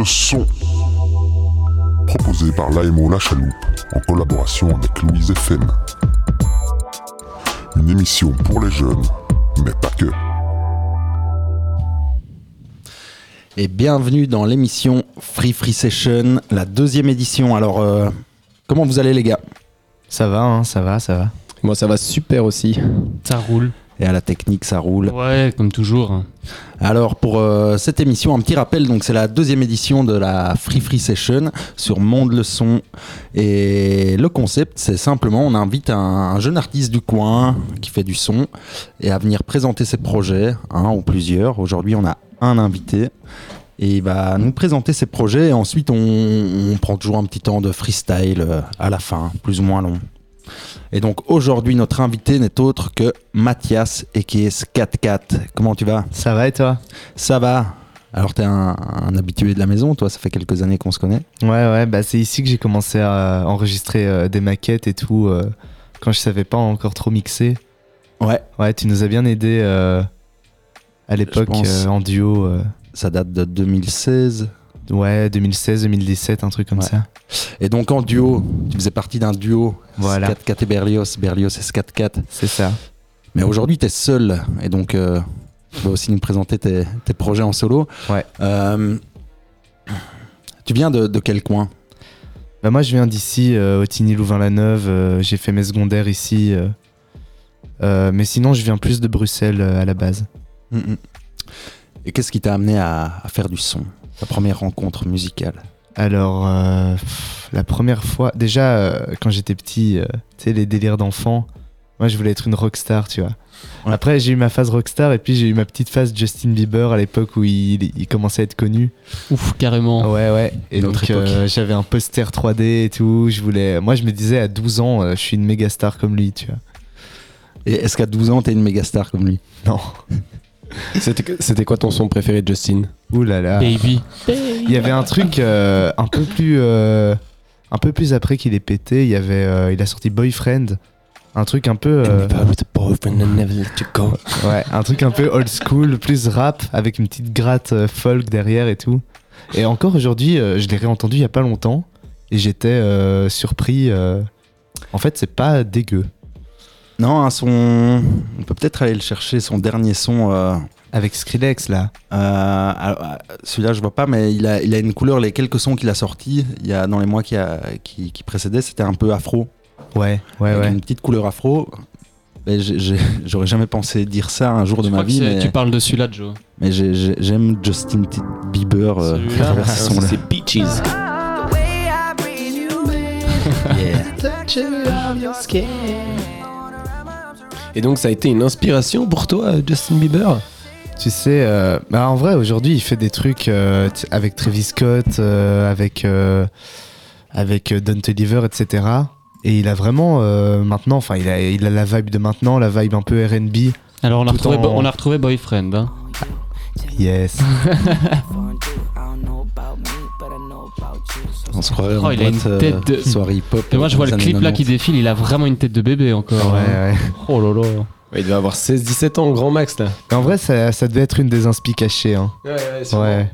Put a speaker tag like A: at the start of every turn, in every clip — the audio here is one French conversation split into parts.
A: le son. Proposé par l'AMO La Chaloupe en collaboration avec Louise FM. Une émission pour les jeunes, mais pas que.
B: Et bienvenue dans l'émission Free Free Session, la deuxième édition. Alors, euh, comment vous allez les gars?
C: Ça va, hein, ça va, ça va.
D: Moi, ça va super aussi.
E: Ça roule.
B: Et à la technique, ça roule.
E: Ouais, comme toujours.
B: Alors pour euh, cette émission, un petit rappel, donc c'est la deuxième édition de la Free Free Session sur Monde le Son. Et le concept, c'est simplement, on invite un, un jeune artiste du coin qui fait du son et à venir présenter ses projets, un ou plusieurs. Aujourd'hui, on a un invité et il va nous présenter ses projets. Et ensuite, on, on prend toujours un petit temps de freestyle euh, à la fin, plus ou moins long. Et donc aujourd'hui, notre invité n'est autre que Mathias et qui est Scat4. Comment tu vas?
C: Ça va et toi?
B: Ça va. Alors t'es un, un habitué de la maison, toi, ça fait quelques années qu'on se connaît.
C: Ouais, ouais, bah c'est ici que j'ai commencé à enregistrer euh, des maquettes et tout, euh, quand je savais pas encore trop mixer.
B: Ouais.
C: Ouais, tu nous as bien aidé euh, à l'époque euh, en duo.
B: Ça date de 2016.
C: Ouais, 2016, 2017, un truc comme
B: Ouais.
C: ça.
B: Et donc en duo, tu faisais partie d'un duo.
C: Voilà.
B: Scat4 et Berlioz, Berlioz et Scat4.
C: C'est ça.
B: Mais aujourd'hui, t'es seul. Et donc, euh, tu vas aussi nous présenter tes, tes projets en solo.
C: Ouais.
B: Euh, tu viens de, de quel coin?
C: Bah moi je viens d'ici, euh, Otigny-Louvain-la-Neuve, euh, j'ai fait mes secondaires ici. mais sinon je viens plus de Bruxelles à la base.
B: Mm, mm. Et qu'est-ce qui t'a amené à, à faire du son? Ta première rencontre musicale
C: Alors, euh, la première fois, déjà euh, quand j'étais petit, euh, tu sais, les délires d'enfant, moi je voulais être une rockstar, tu vois.
B: Ouais.
C: Après, j'ai eu ma phase rockstar et puis j'ai eu ma petite phase Justin Bieber à l'époque où il, il commençait à être connu.
E: Ouf, carrément.
C: Ouais, ouais. Et donc, euh, j'avais un poster 3D et tout. Je voulais. Moi, je me disais à 12 ans, euh, je suis une méga star comme lui, tu vois.
B: Et est-ce qu'à 12 ans, t'es une méga star comme lui?
C: Non.
D: C'était quoi ton son préféré de Justin?
C: Ouh là là.
E: Baby.
C: Il y avait un truc euh, un peu plus euh, un peu plus après qu'il est pété. Il y avait euh, il a sorti Boyfriend, un truc un peu ouais, un truc un peu old school, plus rap avec une petite gratte euh, folk derrière et tout. Et encore aujourd'hui, euh, je l'ai réentendu il y a pas longtemps et j'étais euh, surpris. euh, En fait, c'est pas dégueu.
B: Non, un son. On peut peut-être aller le chercher, son dernier son. euh,
C: Avec Skrillex là.
B: euh, euh, Celui-là, je vois pas, mais il a, il a une couleur. Les quelques sons qu'il a sortis il y a, dans les mois qui, a- qui, qui précédaient, c'était un peu afro.
C: Ouais, ouais,
B: avec
C: ouais.
B: une petite couleur afro. Mais j'ai- j'ai- J'aurais jamais pensé dire ça un jour de
E: Je
B: ma vie, mais,
E: Tu parles de celui-là, Joe.
B: mais j'ai- j'ai- j'aime Justin Bieber euh, à travers ce son-là.
D: C'est Peaches. Et donc ça a été une inspiration pour toi, Justin Bieber?
C: Tu sais, euh, bah en vrai, aujourd'hui, il fait des trucs euh, avec Travis Scott, euh, avec, euh, avec Don Toliver, etc. Et il a vraiment, euh, maintenant, enfin, il a, il a la vibe de maintenant, la vibe un peu RB.
E: Alors, on a, retrouvé,
C: en-
E: on a retrouvé Boyfriend. Hein.
C: Yes.
B: On se croirait
E: Oh,
B: en
E: il a une
B: euh,
E: tête de-
B: soirée hip-hop.
E: Et moi, je vois le clip là
B: 90.
E: qui défile, il a vraiment une tête de bébé encore.
C: ouais,
E: hein.
C: ouais.
E: Oh là là.
D: Ouais, Il devait avoir 16-17 ans, grand max là.
C: Mais en vrai, ça, ça devait être une des inspi cachées. Hein.
D: Ouais, ouais,
C: Ouais.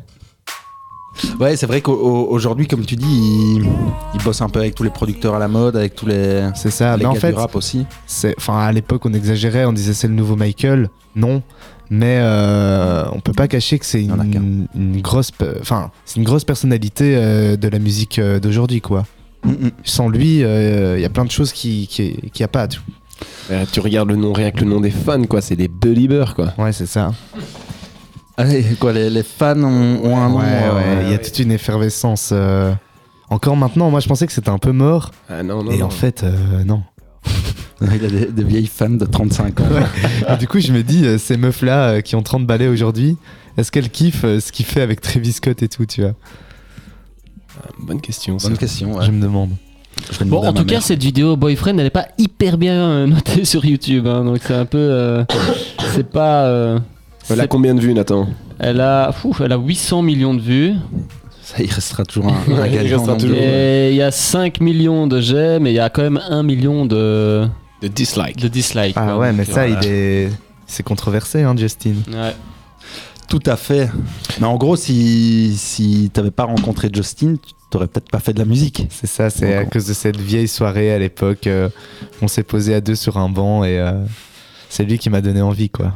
B: Ouais, c'est vrai qu'aujourd'hui, comme tu dis, il, il bosse un peu avec tous les producteurs à la mode, avec tous les,
C: C'est ça.
B: les
C: Mais en fait,
B: du rap aussi.
C: c'est, enfin, à l'époque, on exagérait, on disait c'est le nouveau Michael. Non. Mais euh, on peut pas cacher que c'est une, une grosse, enfin, c'est une grosse personnalité euh, de la musique euh, d'aujourd'hui, quoi.
B: Mm, mm.
C: Sans lui, il y a plein de choses qui qui, qui a pas. tu-
D: Ouais, tu regardes le nom, rien que le nom des fans, quoi, c'est des Beliebers, quoi.
C: Ouais, c'est ça.
B: Allez, quoi, les, les fans ont, ont un nom.
C: ouais,
B: euh,
C: ouais, il y a toute une effervescence. euh, Encore maintenant, moi je pensais que c'était un peu mort.
D: Ah non, non.
C: et
D: non.
C: en fait, euh, non.
B: Il a des, des vieilles fans de 35 ans.
C: Et du coup, je me dis, euh, ces meufs-là euh, qui ont 30 balais aujourd'hui, est-ce qu'elles kiffent euh, ce qu'il fait avec Travis Scott et tout, tu vois?
D: Bonne question, ça.
B: Bonne question. ouais.
C: Je me demande.
B: Je
E: Bon, en tout cas,
B: mère.
E: cette vidéo Boyfriend, elle est pas hyper bien notée sur YouTube. hein, donc, c'est un peu. euh, c'est pas. euh,
D: Elle a combien de vues, Nathan?
E: Elle, a, fou, elle a 800 millions de vues.
B: Ça, il restera toujours un, un
D: Il
B: gagnant.
E: y a 5 millions de j'aime et il y a quand même 1 million de.
D: De dislike.
E: Le dislike.
C: Ah
E: quoi.
C: ouais, mais ça,
E: voilà.
C: il est. C'est controversé, hein, Justin.
E: Ouais.
B: Tout à fait. Mais en gros, si, si t'avais pas rencontré Justin, tu t'aurais peut-être pas fait de la musique.
C: C'est ça, c'est à cause de cette vieille soirée à l'époque. euh, on s'est posé à deux sur un banc et euh, c'est lui qui m'a donné envie, quoi.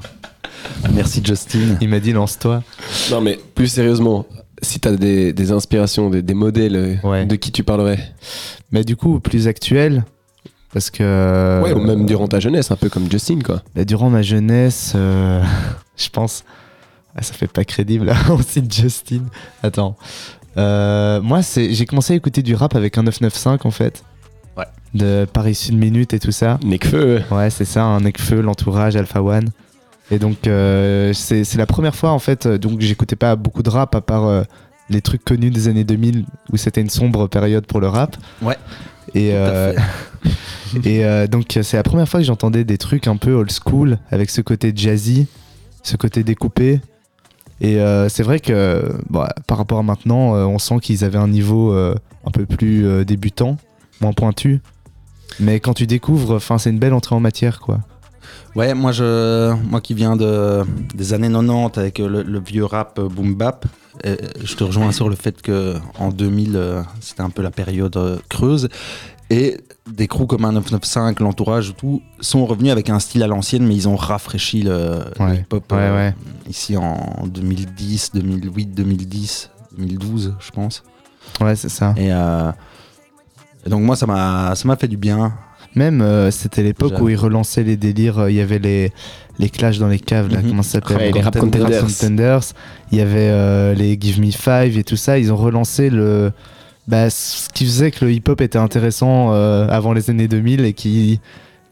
B: Merci Justin.
C: Il m'a dit lance-toi.
D: Non, mais plus sérieusement, si t'as des, des inspirations, des, des modèles, euh,
C: Ouais.
D: de qui tu parlerais
C: Mais du coup, plus actuel, parce que.
D: Ouais, ou même durant ta jeunesse, un peu comme Justin, quoi.
C: Bah, durant ma jeunesse, euh, je pense. Ah, ça fait pas crédible, là, on cite Justin. Attends. Euh, moi, c'est, j'ai commencé à écouter du rap avec un 995 en fait.
B: Ouais.
C: De Paris Sud Minute et tout ça.
D: Nekfeu.
C: Ouais, c'est ça, un Necfeu, l'entourage, Alpha One. Et donc, euh, c'est, la première fois en fait. Donc, j'écoutais pas beaucoup de rap à part euh, les trucs connus des années 2000 où c'était une sombre période pour le rap.
B: Ouais.
C: Et, euh, et donc, c'est la première fois que j'entendais des trucs un peu old school avec ce côté jazzy, ce côté découpé. Et c'est vrai que bon, par rapport à maintenant, on sent qu'ils avaient un niveau un peu plus débutant, moins pointu. Mais quand tu découvres, c'est une belle entrée en matière, quoi.
B: Ouais, moi, je, moi qui viens de, des années 90 avec le, le vieux rap euh, boom bap, euh, je te rejoins sur le fait que en 2000, euh, c'était un peu la période creuse. Et des crews comme un 995, l'entourage, tout, sont revenus avec un style à l'ancienne, mais ils ont rafraîchi le,
C: Ouais.
B: euh,
C: ouais.
B: ici en 2010, 2008, 2010, 2012, je pense.
C: Ouais, c'est ça.
B: Et, euh, et donc moi, ça m'a fait du bien.
C: Même, euh, c'était l'époque où ils relançaient les délires. euh, Il y avait les, les clashs dans les caves, là,
B: Mhm.
C: comment ça s'appelle
D: Ouais, les Rap Contenders.
C: Il y avait euh, les Give Me Five et tout ça. Ils ont relancé le. Bah, ce qui faisait que le hip-hop était intéressant euh, avant les années 2000 et qui.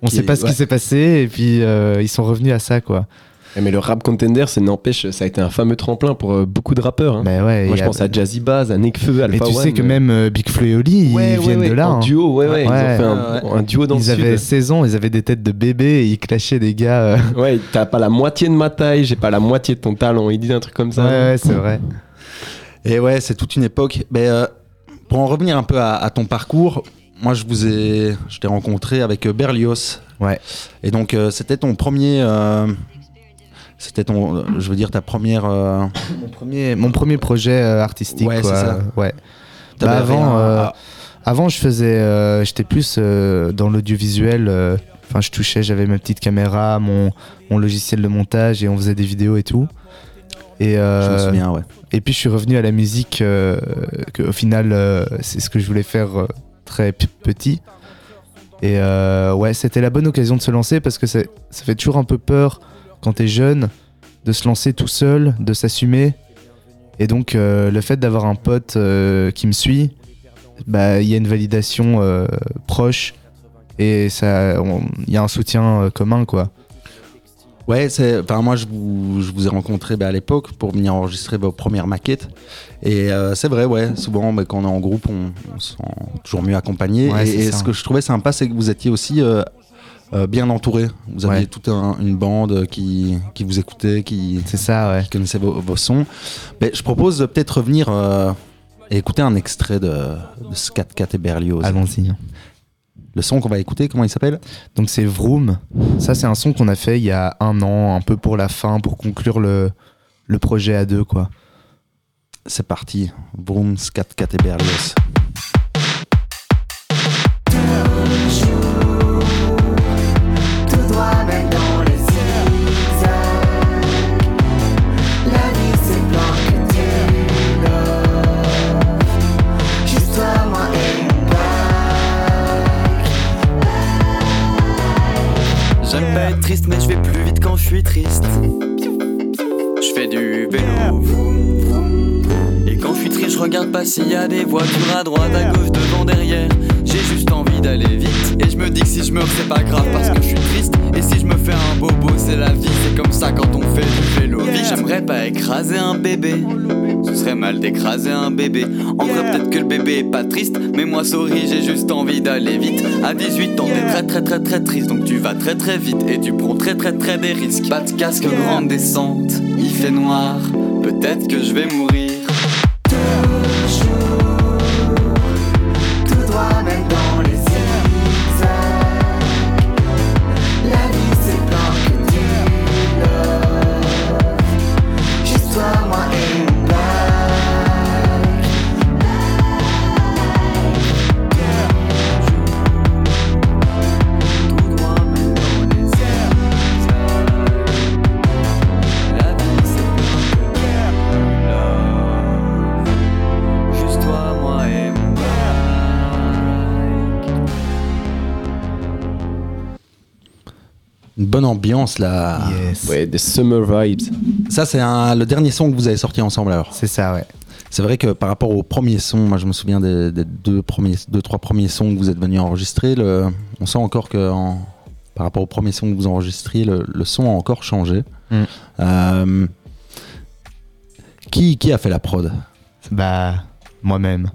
C: On
B: Qui
C: sait pas ce qui s'est passé et puis euh, ils sont revenus à ça quoi.
D: Eh, Mais le rap contender, ça n'empêche, ça a été un fameux tremplin pour euh, beaucoup de rappeurs. hein.
C: Bah ouais,
D: Moi, je pense à Jazzy Bass, à Nekfeu, Alpha
C: Mais tu
D: One.
C: sais que même euh, Big Flo et Oli,
D: Ouais,
C: ils
D: ouais,
C: viennent
D: ouais,
C: de là.
D: En
C: hein.
D: duo, ouais, ouais. Ils ont fait un,
B: Ouais,
D: un duo dans
C: Ils
D: le
C: avaient
D: sud.
C: 16 ans, ils avaient des têtes de bébés et ils clashaient des gars. euh,
D: Ouais, t'as pas la moitié de ma taille, j'ai pas la moitié de ton talent. Il dit un truc comme ça.
C: Ouais, ouais, c'est vrai.
B: Et ouais, c'est toute une époque. Mais euh, pour en revenir un peu à, à ton parcours, moi je vous ai, je t'ai rencontré avec Berlioz.
C: Ouais.
B: Et donc euh, c'était ton premier, euh, c'était ton, je veux dire ta première. euh,
C: Mon premier, mon premier projet euh, artistique.
B: Ouais, c'est ça.
C: Ouais. Bah, avant, euh,
B: à-
C: Avant, je faisais, j'étais plus dans l'audiovisuel. Enfin, je touchais, j'avais ma petite caméra, mon, mon logiciel de montage et on faisait des vidéos et tout. Et,
B: je
C: euh,
B: me souviens, ouais.
C: et puis je suis revenu à la musique. euh, que, au final, euh, c'est ce que je voulais faire très petit. Et ouais, c'était la bonne occasion de se lancer parce que ça fait toujours un peu peur quand t'es jeune de se lancer tout seul, de s'assumer. Et donc euh, le fait d'avoir un pote euh, qui me suit, bah il y a une validation euh, proche et ça, il y a un soutien commun quoi.
B: Ouais, c'est. Enfin, moi, je vous, je vous ai rencontré bah, à l'époque pour venir enregistrer vos premières maquettes. Et euh, c'est vrai, ouais. Souvent, bah, quand on est en groupe, on, on se sent toujours mieux accompagné.
C: Ouais,
B: et ce que je trouvais sympa, c'est que vous étiez aussi euh, euh, bien entouré. Vous aviez
C: Ouais.
B: toute un- une bande qui, qui vous écoutait, qui,
C: C'est ça ouais.
B: qui connaissait vos, vos sons. Mais je propose de peut-être revenir euh, et écouter un extrait de, de Scat Cat et Berlioz.
C: Allons-y.
B: Le son qu'on va écouter, comment il s'appelle?
C: Donc c'est Vroom. Ça c'est un son qu'on a fait il y a un an, un peu pour la fin, pour conclure le, le projet à deux quoi.
B: C'est parti. Vroom, Scat Cat et Berlioz.
F: Je regarde pas s'il y a des voitures à droite, à gauche, devant, derrière. J'ai juste envie d'aller vite. Et je me dis que si je meurs, c'est pas grave parce que je suis triste. Et si je me fais un bobo, c'est la vie. C'est comme ça quand on fait du vélo. J'aimerais pas écraser un bébé. Ce serait mal d'écraser un bébé. En vrai, peut-être que le bébé est pas triste. Mais moi, sorry, j'ai juste envie d'aller vite. À 18 ans, t'es très très très très triste. Donc tu vas très très vite et tu prends très très très des risques. Pas de casque, grande descente. Il fait noir. Peut-être que je vais mourir.
B: Bonne ambiance là.
C: Yes.
D: Ouais, des summer vibes.
B: Ça, c'est le dernier son que vous avez sorti ensemble alors.
C: C'est ça, ouais.
B: C'est vrai que par rapport au premier son, moi je me souviens des, des deux, premiers, deux, trois premiers sons que vous êtes venus enregistrer. Le, on sent encore que en- par rapport au premier son que vous enregistriez, le, le son a encore changé.
C: Mm.
B: Euh, qui, qui a fait la prod?
C: Bah, moi-même.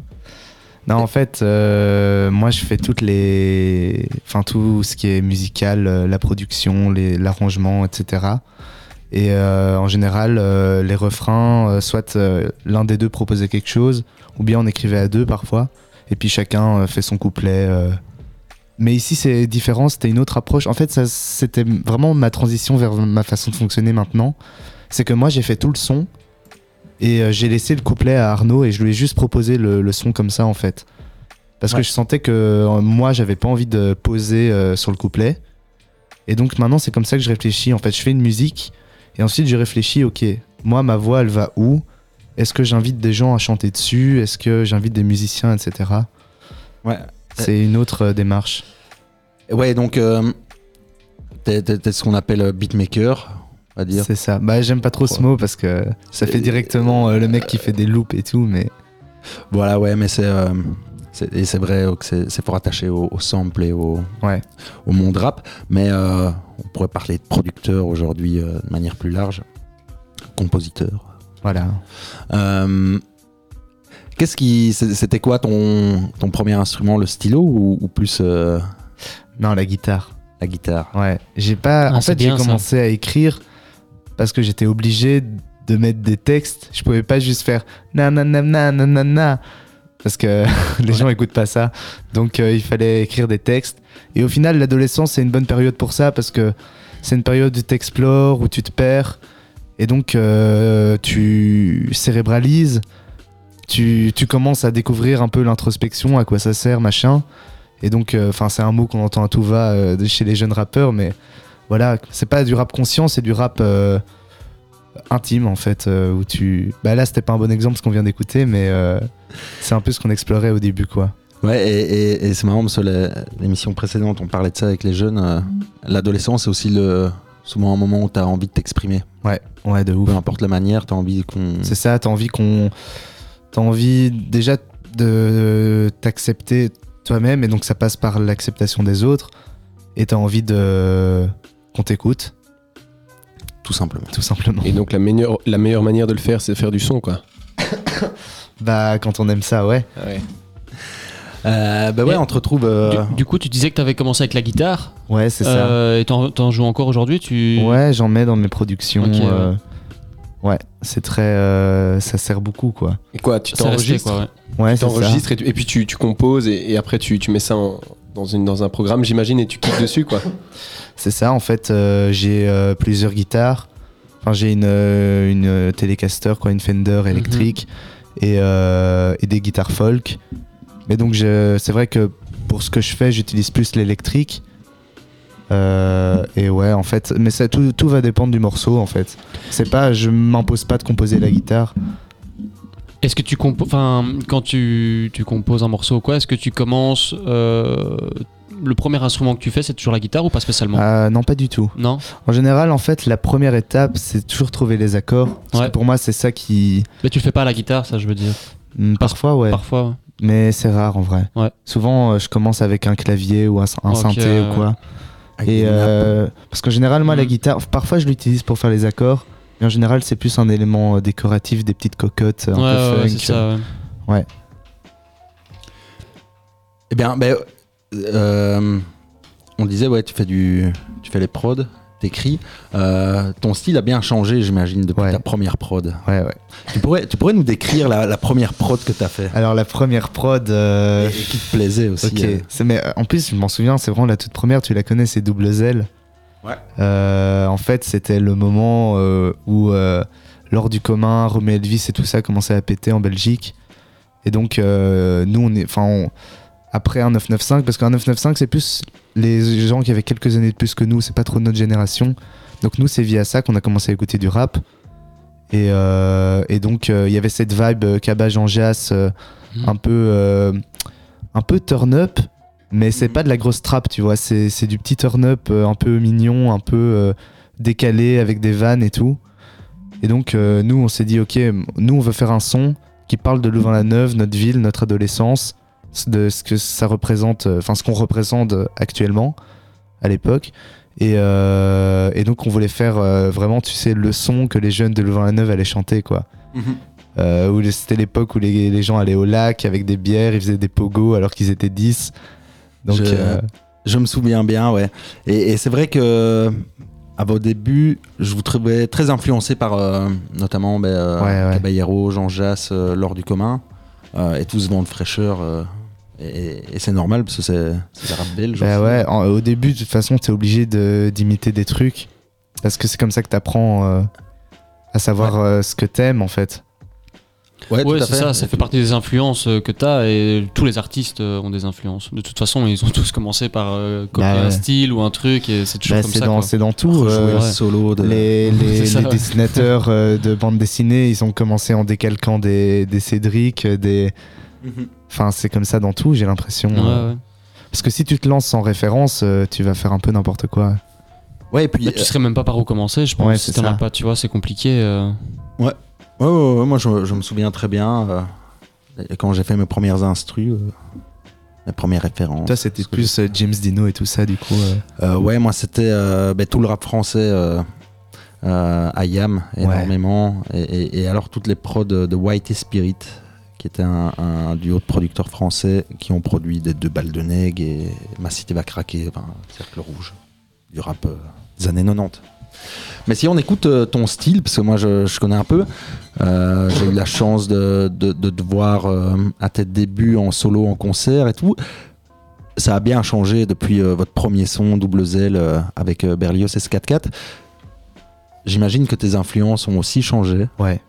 C: Non, en fait, euh, moi, je fais toutes les. Enfin, tout ce qui est musical, euh, la production, l'arrangement, etc. Et euh, en général, les refrains, soit l'un des deux proposait quelque chose, ou bien on écrivait à deux parfois, et puis chacun fait son couplet. Mais ici, c'est différent, c'était une autre approche. En fait, c'était vraiment ma transition vers ma façon de fonctionner maintenant. C'est que moi, j'ai fait tout le son, et euh, j'ai laissé le couplet à Arnaud et je lui ai juste proposé le, le son comme ça en fait. Parce
B: Ouais.
C: que je sentais que euh, moi j'avais pas envie de poser euh, sur le couplet. Et donc maintenant c'est comme ça que je réfléchis. En fait je fais une musique et ensuite je réfléchis ok, moi ma voix elle va où? Est-ce que j'invite des gens à chanter dessus? Est-ce que j'invite des musiciens etc.
B: Ouais.
C: C'est une autre euh, démarche.
B: Ouais, donc euh, t'es, ce qu'on appelle beatmaker, dire.
C: C'est ça. Bah j'aime pas trop ce mot parce que ça fait
B: Et-
C: directement euh, le mec qui fait des loops et tout mais
B: Voilà, ouais, mais c'est. euh, c'est- et c'est vrai que c'est, c'est fort attaché au, au sample et au,
C: Ouais.
B: au monde rap. Mais euh, on pourrait parler de producteur aujourd'hui euh, de manière plus large. Compositeur.
C: voilà.
B: Euh, qu'est-ce qui. C'était quoi ton, ton premier instrument, le stylo ou, ou plus euh,
C: Non la guitare.
B: la guitare?
C: Ouais, j'ai pas.
E: Ah,
C: en fait, j'ai
E: ça.
C: commencé à écrire parce que j'étais obligé de mettre des textes. Je pouvais pas juste faire na na na na na na na parce que les gens écoutent pas ça. Donc euh, il fallait écrire des textes. Et au final, l'adolescence c'est une bonne période pour ça parce que c'est une période où tu explores, où tu te perds, et donc euh, tu cérébralises. Tu, tu commences à découvrir un peu l'introspection, à quoi ça sert, machin. Et donc, euh, enfin, c'est un mot qu'on entend à tout va chez les jeunes rappeurs, mais voilà, c'est pas du rap conscient, c'est du rap euh, intime en fait, euh, où tu. Bah là, c'était pas un bon exemple ce qu'on vient d'écouter, mais euh, c'est un peu ce qu'on explorait au début, quoi.
B: Ouais, et, et- et c'est marrant parce que l'émission précédente, on parlait de ça avec les jeunes. L'adolescence, c'est aussi le, souvent un moment où tu as envie de t'exprimer.
C: Ouais, ouais, de ouf.
B: Peu importe la manière, tu as envie qu'on.
C: C'est ça, t'as envie qu'on. T'as envie déjà de t'accepter toi-même, et donc ça passe par l'acceptation des autres, et t'as envie de. Qu'on t'écoute,
B: Tout simplement.
C: tout simplement.
D: Et donc la meilleure, la meilleure manière de le faire, c'est de faire du son, quoi.
C: Bah, quand on aime ça, ouais.
B: Euh, bah ouais,
E: Et
B: on te retrouve. euh,
E: Du, du coup, tu disais que tu avais commencé avec la guitare.
C: Ouais, c'est ça.
E: euh, et t'en, joues encore aujourd'hui tu...
C: Ouais, j'en mets dans mes productions.
E: Ouais.
C: euh, ouais, c'est très. euh, ça sert beaucoup, quoi.
D: Et quoi, tu t'enregistres
E: quoi, ouais.
C: Ouais,
D: Tu t'enregistres et, tu- et puis tu, tu composes et, et après tu, tu mets ça en- dans, une, dans un programme, j'imagine, et tu cliques dessus, quoi.
C: C'est ça, en fait, euh, j'ai euh, plusieurs guitares. Enfin, j'ai une, euh, une Telecaster, quoi, une Fender
E: Mhm.
C: électrique et, et des guitares folk. Mais donc, je- c'est vrai que pour ce que je fais, j'utilise plus l'électrique. Euh, et ouais, en fait, mais ça, tout, tout va dépendre du morceau, en fait. C'est pas, je m'impose pas de composer la guitare.
E: Est-ce que tu composes, enfin, quand tu, tu composes un morceau ou quoi, est-ce que tu commences euh, le premier instrument que tu fais, c'est toujours la guitare ou pas spécialement?
C: Euh, non, pas du tout.
E: Non?
C: En général, en fait, la première étape, c'est toujours trouver les accords. Parce
E: Ouais.
C: que pour moi, c'est ça qui.
E: Mais tu le fais pas à la guitare, ça, je veux dire.
C: Hmm, Parfois, ouais.
E: Parfois. ouais.
C: Mais c'est rare en vrai.
E: Ouais.
C: Souvent, euh, je commence avec un clavier ou un, synthé ou quoi. Et euh, parce qu'en général, moi, la
E: Mm.
C: guitare, parfois, je l'utilise pour faire les accords. Mais en général, c'est plus un élément euh, décoratif, des petites cocottes un
E: Ouais,
C: peu
E: ouais,
C: funk.
E: ça. ouais.
B: Eh bien, ben, euh, on disait, ouais, tu fais, du, tu fais les prods, t'écris. Euh, ton style a bien changé, j'imagine, depuis
C: Ouais.
B: ta première prod.
C: Ouais, ouais.
B: Tu pourrais, tu pourrais nous décrire la, la première prod que t'as fait?
C: Alors, la première prod. euh,
B: et, et qui te plaisait aussi.
C: Ok.
B: euh.
C: Mais en plus, je m'en souviens, c'est vraiment la toute première, tu la connais, c'est Double Zelle.
B: Ouais.
C: Euh, en fait, c'était le moment euh, où euh, lors du commun, Romeo Elvis et tout ça commençait à péter en Belgique. Et donc, nous, on est. Enfin, après un 995, parce qu'un 995, c'est plus les gens qui avaient quelques années de plus que nous, c'est pas trop notre génération. Donc, nous, c'est via ça qu'on a commencé à écouter du rap. Et, euh, et donc, euh, il y avait cette vibe euh, cabage en jazz, un peu. un peu turn up, Mais c'est pas de la grosse trap, tu vois. C'est du petit turn-up euh, un peu mignon, un peu euh, décalé avec des vannes et tout. Et donc, euh, nous, on s'est dit, ok, nous, on veut faire un son qui parle de Louvain-la-Neuve, notre ville, notre adolescence, de ce que ça représente, enfin, ce qu'on représente actuellement, à l'époque. Et, euh, et donc, on voulait faire euh, vraiment, tu sais, le son que les jeunes de Louvain-la-Neuve allaient chanter, quoi. Euh, où c'était l'époque où les, les gens allaient au lac avec des bières, ils faisaient des pogos alors qu'ils étaient 10. Donc,
B: Je-
C: euh,
B: Je me souviens bien, ouais. Et, et c'est vrai que à vos débuts, je vous trouvais très influencé par euh, notamment ben, euh,
C: Ouais.
B: Caballero, Jean Jass, Laure du commun, et tous vont de fraîcheur. et et c'est normal parce que c'est des rap
C: bah
B: aussi.
C: ouais, en- au début, de toute façon, t'es obligé de- d'imiter des trucs. Parce que c'est comme ça que t'apprends à savoir ce que t'aimes, en fait.
B: Ouais,
E: c'est ça, ça fait partie des influences euh, que tu as et tous les artistes euh, ont des influences. De toute façon, ils ont tous commencé par euh, copier
C: Bah ouais.
E: un style ou un truc et c'est toujours
C: Bah,
E: comme
C: c'est
E: ça.
C: dans, c'est dans tout. Euh,
B: solo de.
C: les, les,
E: C'est ça,
C: les
E: ouais.
C: dessinateurs euh, de bande dessinée, ils ont commencé en décalquant des, des Cédric, des.
B: Mhm.
C: Enfin, c'est comme ça dans tout, j'ai l'impression.
E: Ouais,
C: euh.
E: ouais.
C: Parce que si tu te lances sans référence, euh, tu vas faire un peu n'importe quoi.
B: Ouais, et puis.
E: Mais tu serais même pas par où commencer, je pense.
C: Ouais,
E: si
C: c'est
E: t'en as pas, tu vois, c'est compliqué. euh.
B: Ouais, ouais, ouais, ouais, moi je, je me souviens très bien euh, quand j'ai fait mes premières instrus, euh, mes premières références.
C: Toi, c'était
B: que
C: plus euh, James Dino et tout ça, du coup. euh.
B: Ouais, moi c'était ben, tout le rap français à Yam énormément. Et, et- et alors toutes les prods de, de White et Spirit, qui était un, un duo de producteurs français qui ont produit des Deux Balles de Neg et Ma Cité va craquer, enfin, Cercle Rouge, du rap euh, des années 90. Mais si on écoute euh, ton style, parce que moi je, je connais un peu, euh, j'ai eu la chance de, de- de te voir euh, à tes débuts en solo, en concert et tout. Ça a bien changé depuis euh, votre premier son Double euh, avec Berlioz S44. J'imagine que tes influences ont aussi changé.
C: Ouais.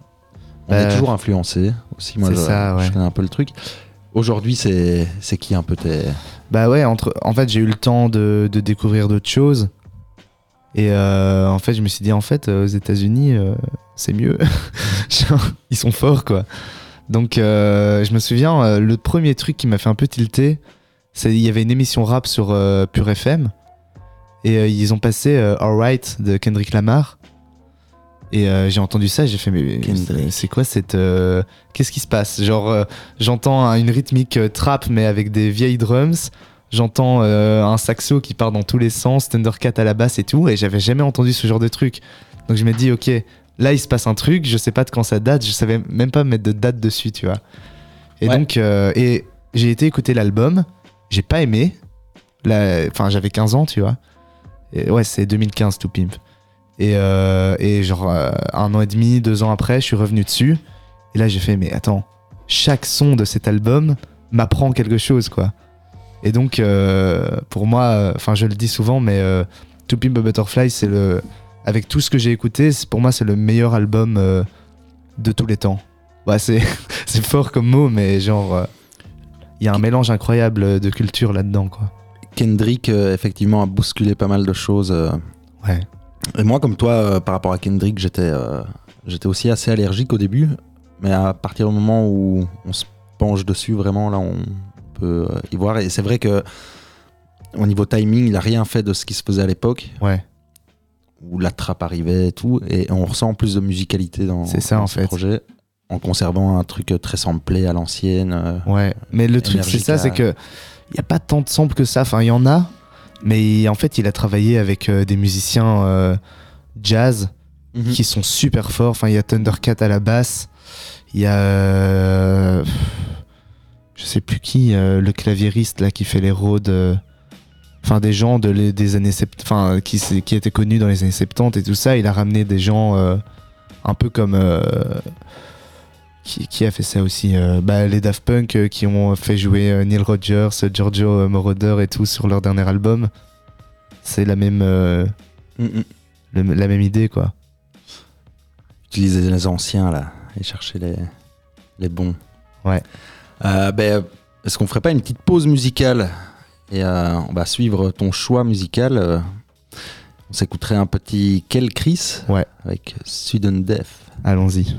B: On est
C: Euh,
B: toujours influencé aussi. Moi,
C: c'est
B: je,
C: ça, ouais.
B: je connais un peu le truc. Aujourd'hui, c'est c'est qui un peu tes.
C: Bah ouais, entre... en fait, j'ai eu le temps de, de découvrir d'autres choses. Et euh, en fait, je me suis dit, en fait, euh, aux États-Unis, euh, c'est mieux. Ils sont forts, quoi. Donc, euh, je me souviens, le premier truc qui m'a fait un peu tilter, c'est il y avait une émission rap sur Pure FM. Et ils ont passé Alright de Kendrick Lamar. Et j'ai entendu ça, j'ai fait, mais c'est quoi cette. Qu'est-ce qui se passe? Genre, j'entends un- une rythmique trap, mais avec des vieilles drums. J'entends euh, un saxo qui part dans tous les sens, Thundercat à la basse et tout, et j'avais jamais entendu ce genre de truc. Donc je me dis, ok, là il se passe un truc, je sais pas de quand ça date, je savais même pas mettre de date dessus, tu vois. Et
B: Ouais.
C: donc, euh, et j'ai été écouter l'album, j'ai pas aimé. Enfin, j'avais 15 ans, tu vois. Et ouais, c'est 2015 tout pimp. Et, euh, et genre, un an et demi, deux ans après, je suis revenu dessus. Et là, j'ai fait, mais attends, chaque son de cet album m'apprend quelque chose, quoi. Et donc, euh, pour moi, euh, enfin, je le dis souvent, mais euh, To Pimp a Butterfly, c'est le. Avec tout ce que j'ai écouté, pour moi, c'est le meilleur album de tous les temps. Ouais, c'est fort comme mot, mais genre. Il y a un mélange incroyable de culture là-dedans, quoi.
B: Kendrick, euh, effectivement, a bousculé pas mal de choses. euh.
C: Ouais.
B: Et moi, comme toi, euh, par rapport à Kendrick, j'étais j'étais aussi assez allergique au début. Mais à partir du moment où on se penche dessus, vraiment, là, on peut euh, y voir. Et c'est vrai que au niveau timing, il a rien fait de ce qui se faisait à l'époque,
C: Ouais.
B: où la trappe arrivait et tout. Et on ressent plus de musicalité dans,
C: C'est ça,
B: dans
C: en
B: ce
C: fait.
B: projet, en conservant un truc très samplé à l'ancienne. euh.
C: Ouais, mais le truc c'est ça,
B: à-
C: c'est que il y a pas tant de samples que ça. Enfin, il y en a, mais en fait, il a travaillé avec euh, des musiciens euh, jazz
B: Mhm.
C: qui sont super forts. Enfin, il y a Thundercat à la basse, il y a euh, je sais plus qui, euh, le claviériste là qui fait les rôdes. euh, Enfin, des gens de les- des années 70, enfin, qui, étaient connus dans les années 70 et tout ça. Il a ramené des gens euh, un peu comme. qui, qui a fait ça aussi bah, Les Daft Punk qui ont fait jouer Neil Rogers, Giorgio Moroder et tout sur leur dernier album. C'est la même,
B: Mhm.
C: le- la même idée, quoi.
B: utiliser les anciens là et chercher les, les bons.
C: Ouais.
B: Euh, ben, est-ce qu'on ferait pas une petite pause musicale et euh, on va suivre ton choix musical. euh, on s'écouterait un petit Kel Chris
C: Ouais.
B: avec Sudden Death.
C: Allons-y.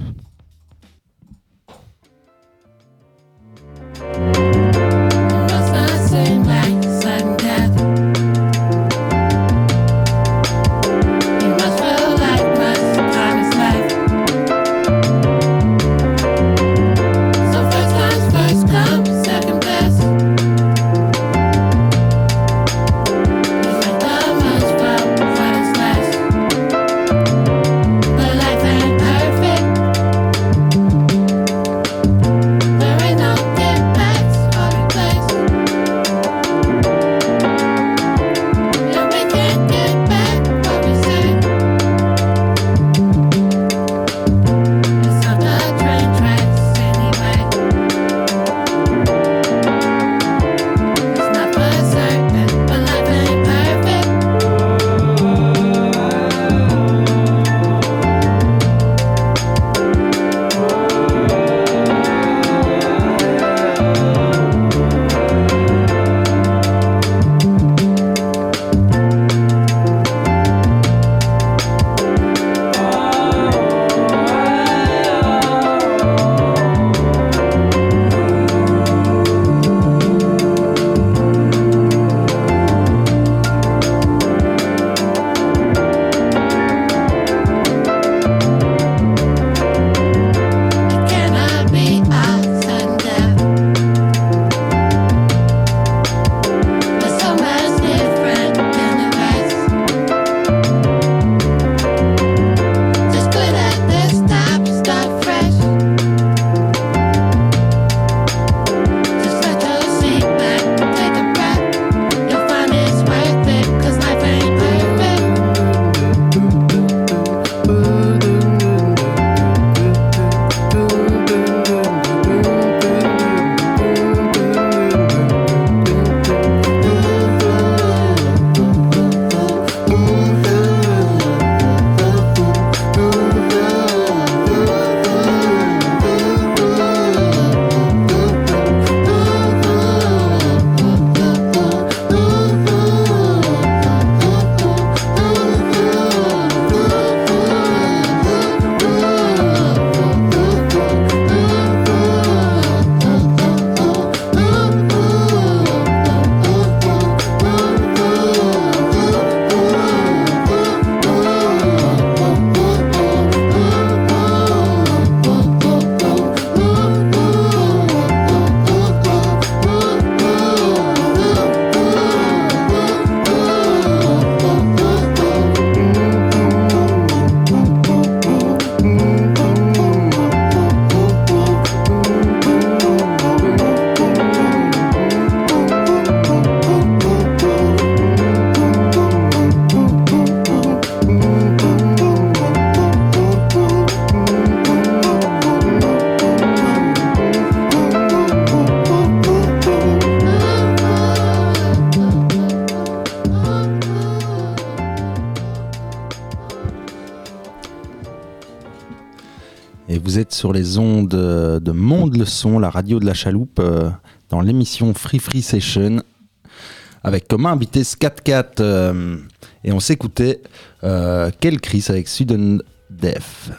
B: Et vous êtes sur les ondes euh, de Monde le Son, la radio de la chaloupe, euh, dans l'émission Free Free Session, avec comme invité Scat euh, et on s'écoutait euh, Quel Chris avec Sudden Death.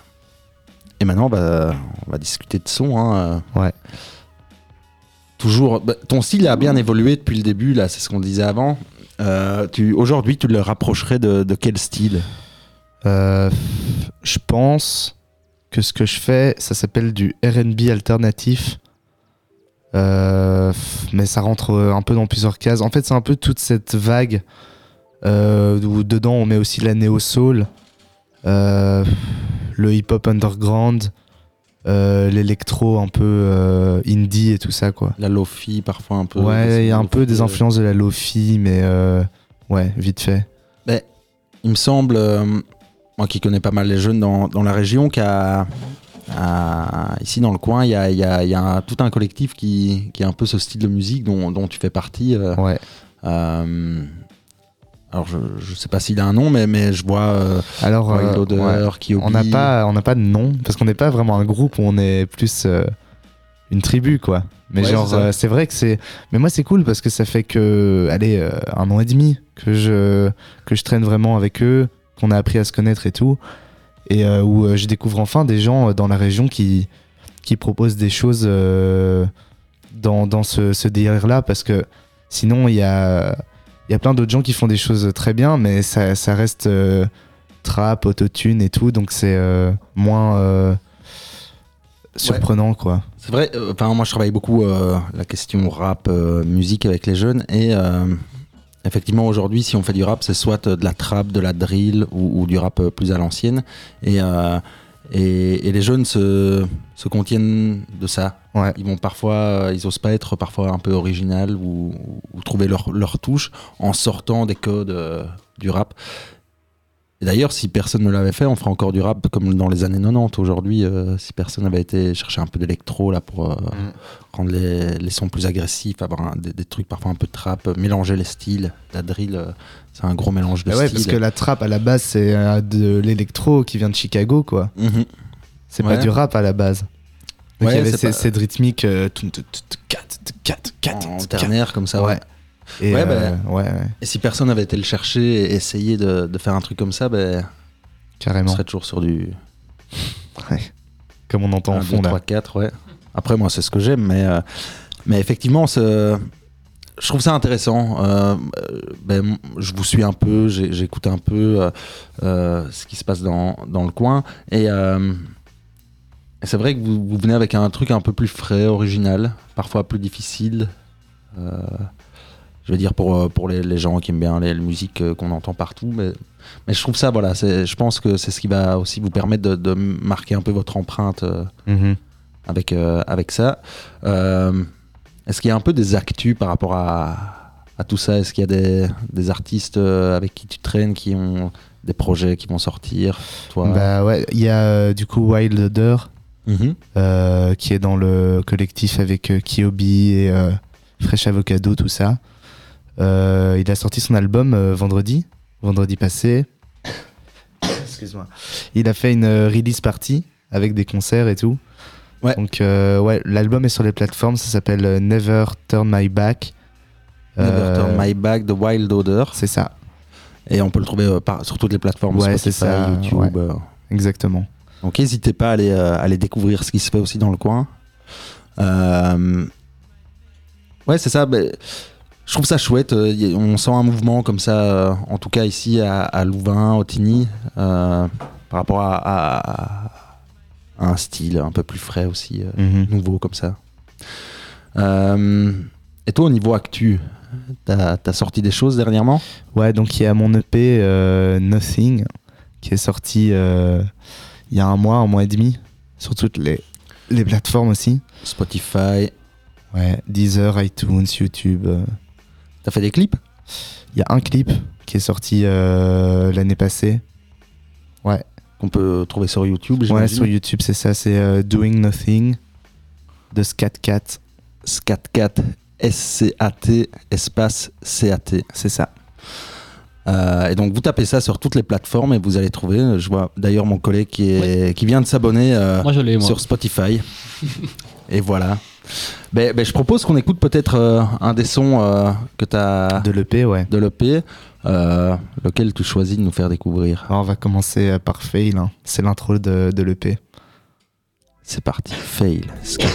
B: Et maintenant, on va, on va discuter de son. hein, euh.
C: Ouais.
B: Toujours, bah, ton style a bien évolué depuis le début, là, c'est ce qu'on disait avant. Aujourd'hui, tu le rapprocherais de, de quel style?
C: Je pense que ce que je fais, ça s'appelle du RB alternatif. Euh, mais ça rentre un peu dans plusieurs cases. En fait, c'est un peu toute cette vague euh, où dedans on met aussi la néo-soul, euh, le hip-hop underground, euh, l'électro un peu indie et tout ça, quoi.
B: La lofi, parfois un peu.
C: Ouais, il y a un peu des influences de la lofi, mais ouais, vite fait.
B: Il me semble, moi qui connais pas mal les jeunes dans, dans la région, qu'à à- ici dans le coin, il y a, y a- y a un- tout un collectif qui, qui a un peu ce style de musique dont, dont tu fais partie. euh,
C: Ouais.
B: euh, alors je, je sais pas s'il a un nom, mais, mais je vois euh,
C: Alors, ouais.
B: Kyobi.
C: on n'a pas, on n'a pas de nom parce qu'on n'est pas vraiment un groupe, on est plus une tribu, quoi. Mais
B: Ouais,
C: genre,
B: c'est
C: vrai que c'est. Mais moi, c'est cool parce que ça fait que, allez, un an et demi que je que je traîne vraiment avec eux, qu'on a appris à se connaître et tout, et euh, où euh, je découvre enfin des gens euh, dans la région qui qui proposent des choses dans dans ce, ce délire-là. Parce que sinon il y a y a plein d'autres gens qui font des choses très bien, mais ça, ça reste trap, autotune et tout, donc c'est moins surprenant, quoi.
B: C'est vrai, euh, moi je travaille beaucoup euh, la question rap, euh, musique avec les jeunes. Et effectivement aujourd'hui si on fait du rap c'est soit euh, de la trap, de la drill ou, ou du rap euh, plus à l'ancienne et, euh, et, et les jeunes se, se contiennent de ça.
C: Ouais.
B: Ils vont parfois, ils osent pas être parfois un peu original ou, ou trouver leur, leur touche en sortant des codes euh, du rap. D'ailleurs, si personne ne l'avait fait, on ferait encore du rap comme dans les années 90. Aujourd'hui, euh, si personne n'avait été chercher un peu d'électro là pour euh, rendre les, les sons plus agressifs, avoir un- des, des trucs parfois un peu de trap, euh, mélanger les styles. La drill, c'est un gros mélange de
C: Bah ouais,
B: styles.
C: parce que la trap à la base c'est de l'électro qui vient de Chicago, quoi.
B: Mhm.
C: C'est
B: Ouais.
C: pas du rap à la base. Donc
B: Ouais,
C: il y avait cette rythmique
B: ternaire comme ça.
C: Ouais. Et
B: Ouais,
C: euh, ouais, ouais,
B: Et si personne n'avait été le chercher et essayé de, de faire un truc comme ça, ben, on
C: carrément.
B: serait toujours sur du
C: Comme on entend
B: 1,
C: en
B: 2,
C: fond là.
B: 3, 4, ouais. Après, moi, c'est ce que j'aime, mais, euh, mais effectivement, je trouve ça intéressant. Euh, ben, je vous suis un peu, j'écoute un peu euh, euh, ce qui se passe dans, dans le coin. Et, et c'est vrai que vous, vous venez avec un truc un peu plus frais, original, parfois plus difficile. Je veux dire pour, euh, pour les, les gens qui aiment bien les, les musiques euh, qu'on entend partout. Mais, mais je trouve ça, voilà, je pense que c'est ce qui va aussi vous permettre de, de marquer un peu votre empreinte. euh,
C: Mhm.
B: avec, avec ça. Est-ce qu'il y a un peu des actus par rapport à, à tout ça? Est-ce qu'il y a des, des artistes avec qui tu traînes qui ont des projets qui vont sortir Toi?
C: Bah ouais, il y a du coup Wild Odor
B: Mhm.
C: euh, qui est dans le collectif avec Kyobi et euh, Fresh Avocado, tout ça. Euh, il a sorti son album euh, vendredi, vendredi passé. Excuse-moi. Il a fait une euh, release party avec des concerts et tout.
B: Ouais.
C: Donc ouais, l'album est sur les plateformes, ça s'appelle Never Turn My Back.
B: Never Turn My Back de Wild Odor.
C: C'est ça,
B: Et on peut le trouver par- sur toutes les plateformes
C: Ouais, c'est ça,
B: YouTube.
C: ouais. exactement.
B: Donc n'hésitez pas à aller, euh, aller découvrir ce qui se fait aussi dans le coin. Euh, Ouais, c'est ça. Je trouve ça chouette. euh, on sent un mouvement comme ça, euh, en tout cas ici à, à Louvain, au Tigny, euh, par rapport à, à- à un style un peu plus frais aussi, euh,
C: Mhm.
B: nouveau comme ça. Euh, et toi, au niveau actu, t'as as sorti des choses dernièrement?
C: Ouais, donc il y a mon EP Nothing qui est sorti il y a un mois, un mois et demi, sur toutes les, les plateformes aussi.
B: Spotify.
C: Ouais, Deezer, iTunes, YouTube.
B: T'as fait des clips
C: Il y a un clip qui est sorti euh, l'année passée.
B: qu'on peut trouver sur YouTube
C: Ouais, sur YouTube, c'est ça, c'est euh, Doing Nothing de Scat Cat.
B: Scat4, S-C-A-T, espace C-A-T.
C: C'est ça.
B: Euh, et donc vous tapez ça sur toutes les plateformes et vous allez trouver. Je vois d'ailleurs mon collègue qui, est, qui vient de s'abonner euh,
E: Moi, je l'ai, moi.
B: sur Spotify. et voilà. Ben, ben, je propose qu'on écoute peut-être euh, un des sons euh, que tu as
C: De l'EP, ouais.
B: de l'EP, euh, lequel tu choisis de nous faire découvrir.
C: Alors, on va commencer euh, par Fail. hein. C'est l'intro de, de l'EP.
B: C'est parti. Fail, Scat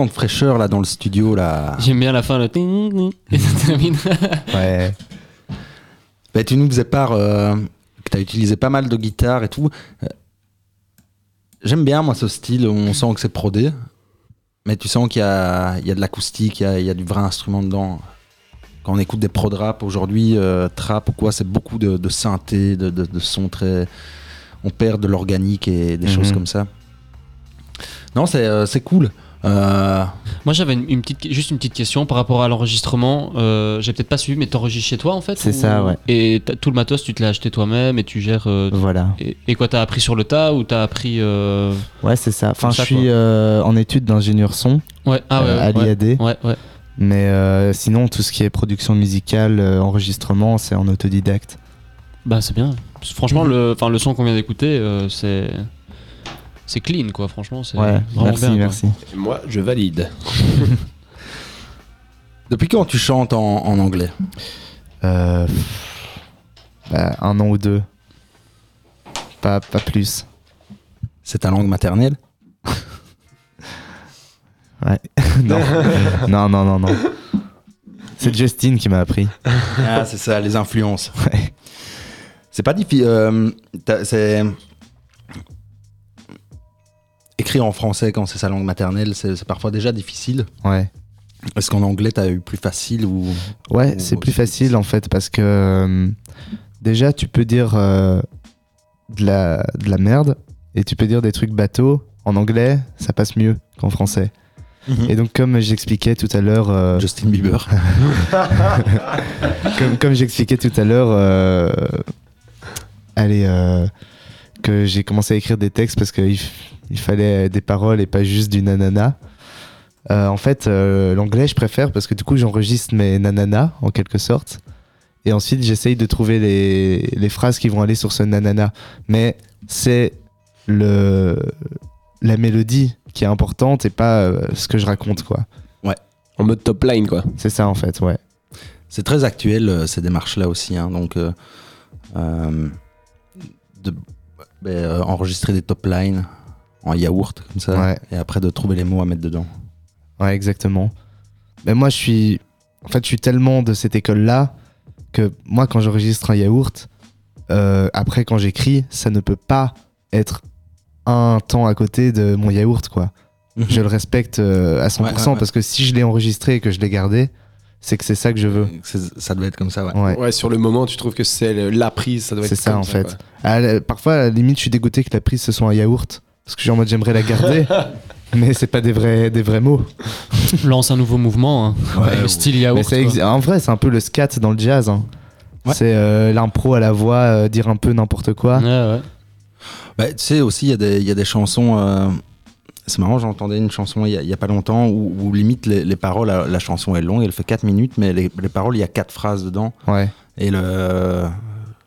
B: vent de fraîcheur là dans le studio là.
E: J'aime bien la fin, le ting, et ça termine.
C: Ouais.
B: Bah, tu nous faisais part euh, que tu as utilisé pas mal de guitare et tout. Euh, J'aime bien, moi, ce style. On sent que c'est prodé. Mais tu sens qu'il y a, il y a de l'acoustique, il y a, il y a du vrai instrument dedans. Quand on écoute des prod rap aujourd'hui, euh, trap ou quoi, c'est beaucoup de, de synthé, de, de, de sons très. On perd de l'organique et des
C: Mhm.
B: choses comme ça. Non, c'est euh, c'est cool. Euh,
E: Moi, j'avais une, une petite, juste une petite question par rapport à l'enregistrement. Euh, J'ai peut-être pas suivi, mais t'enregistres chez toi en fait
C: C'est
E: ou-
C: ça, ouais.
E: Et tout le matos, tu te l'as acheté toi-même et tu gères. euh,
C: Voilà.
E: et, et quoi, t'as appris sur le tas ou t'as appris. euh,
C: Ouais, c'est ça. Enfin, je suis euh, en études d'ingénieur son
E: Ouais, ah ouais,
C: euh, à
E: ouais,
C: l'IAD.
E: ouais, ouais.
C: Mais euh, sinon, tout ce qui est production musicale, euh, enregistrement, c'est en autodidacte.
E: Bah, c'est bien. Franchement,
C: Mhm.
E: le, enfin, le son qu'on vient d'écouter, euh, c'est. C'est clean, quoi. Franchement, c'est
C: Ouais,
E: vraiment
C: merci,
E: bien.
C: merci.
D: Et Moi, je valide.
B: depuis quand tu chantes en, en anglais?
C: Euh, bah, un an ou deux. Pas, pas plus.
B: C'est ta langue maternelle?
C: Ouais. non. non, non, non, non. C'est Justine qui m'a appris.
B: Ah, c'est ça, les influences.
C: Ouais.
B: C'est pas difficile. euh, c'est. Écrire en français quand c'est sa langue maternelle, c'est parfois déjà difficile.
C: Ouais.
B: Est-ce qu'en anglais, t'as eu plus facile ou.
C: Ouais,
B: Ou-
C: c'est plus facile en fait parce que euh, déjà, tu peux dire euh, de, la, de la merde et tu peux dire des trucs bateaux. En anglais, ça passe mieux qu'en français. Et donc, comme j'expliquais tout à l'heure, euh,
B: Justin Bieber.
C: comme, comme j'expliquais tout à l'heure, allez, euh, que j'ai commencé à écrire des textes parce qu'il il fallait des paroles et pas juste du nanana. Euh, en fait, euh, l'anglais, je préfère parce que du coup, j'enregistre mes nanana en quelque sorte. Et ensuite, j'essaye de trouver les, les phrases qui vont aller sur ce nanana. Mais c'est le, la mélodie qui est importante et pas euh, ce que je raconte, quoi.
D: En mode top line, quoi.
C: C'est ça, en fait, ouais.
B: C'est très actuel, euh, ces démarches-là aussi. hein, donc, euh, euh, de, ben, euh, enregistrer des top lines en yaourt, comme ça,
C: Ouais.
B: et après de trouver les mots à mettre dedans.
C: Ouais, exactement. Mais moi, je suis. En fait, je suis tellement de cette école-là que moi, quand j'enregistre un yaourt, euh, après, quand j'écris, ça ne peut pas être un temps à côté de mon yaourt, quoi. Je le respecte euh, à 100%
B: Ouais, ouais, ouais.
C: parce que si je l'ai enregistré et que je l'ai gardé, c'est que c'est ça que je veux.
B: Ça doit être comme ça, ouais.
C: Ouais.
D: Ouais, sur le moment, tu trouves que c'est le- la prise, ça doit être
C: C'est ça,
D: comme
C: en fait. À la- parfois, à la limite, je suis dégoûté que la prise ce soit un yaourt. Parce que je suis en mode j'aimerais la garder. mais c'est pas des vrais, des vrais mots.
E: Lance un nouveau mouvement, hein.
B: Ouais,
E: style
C: Mais
E: yaourt.
C: ça en vrai, c'est un peu le scat dans le jazz. hein.
B: Ouais.
C: C'est euh, l'impro à la voix, euh, dire un peu n'importe quoi.
E: Ouais, ouais.
B: Bah, tu sais, aussi, il y, a des- il y a des chansons. euh, c'est marrant, j'entendais une chanson il y, a- pas longtemps où, où limite les, les paroles, la, la chanson est longue, elle fait 4 minutes, mais les, les paroles, il y a 4 phrases dedans.
C: Ouais.
B: Et le.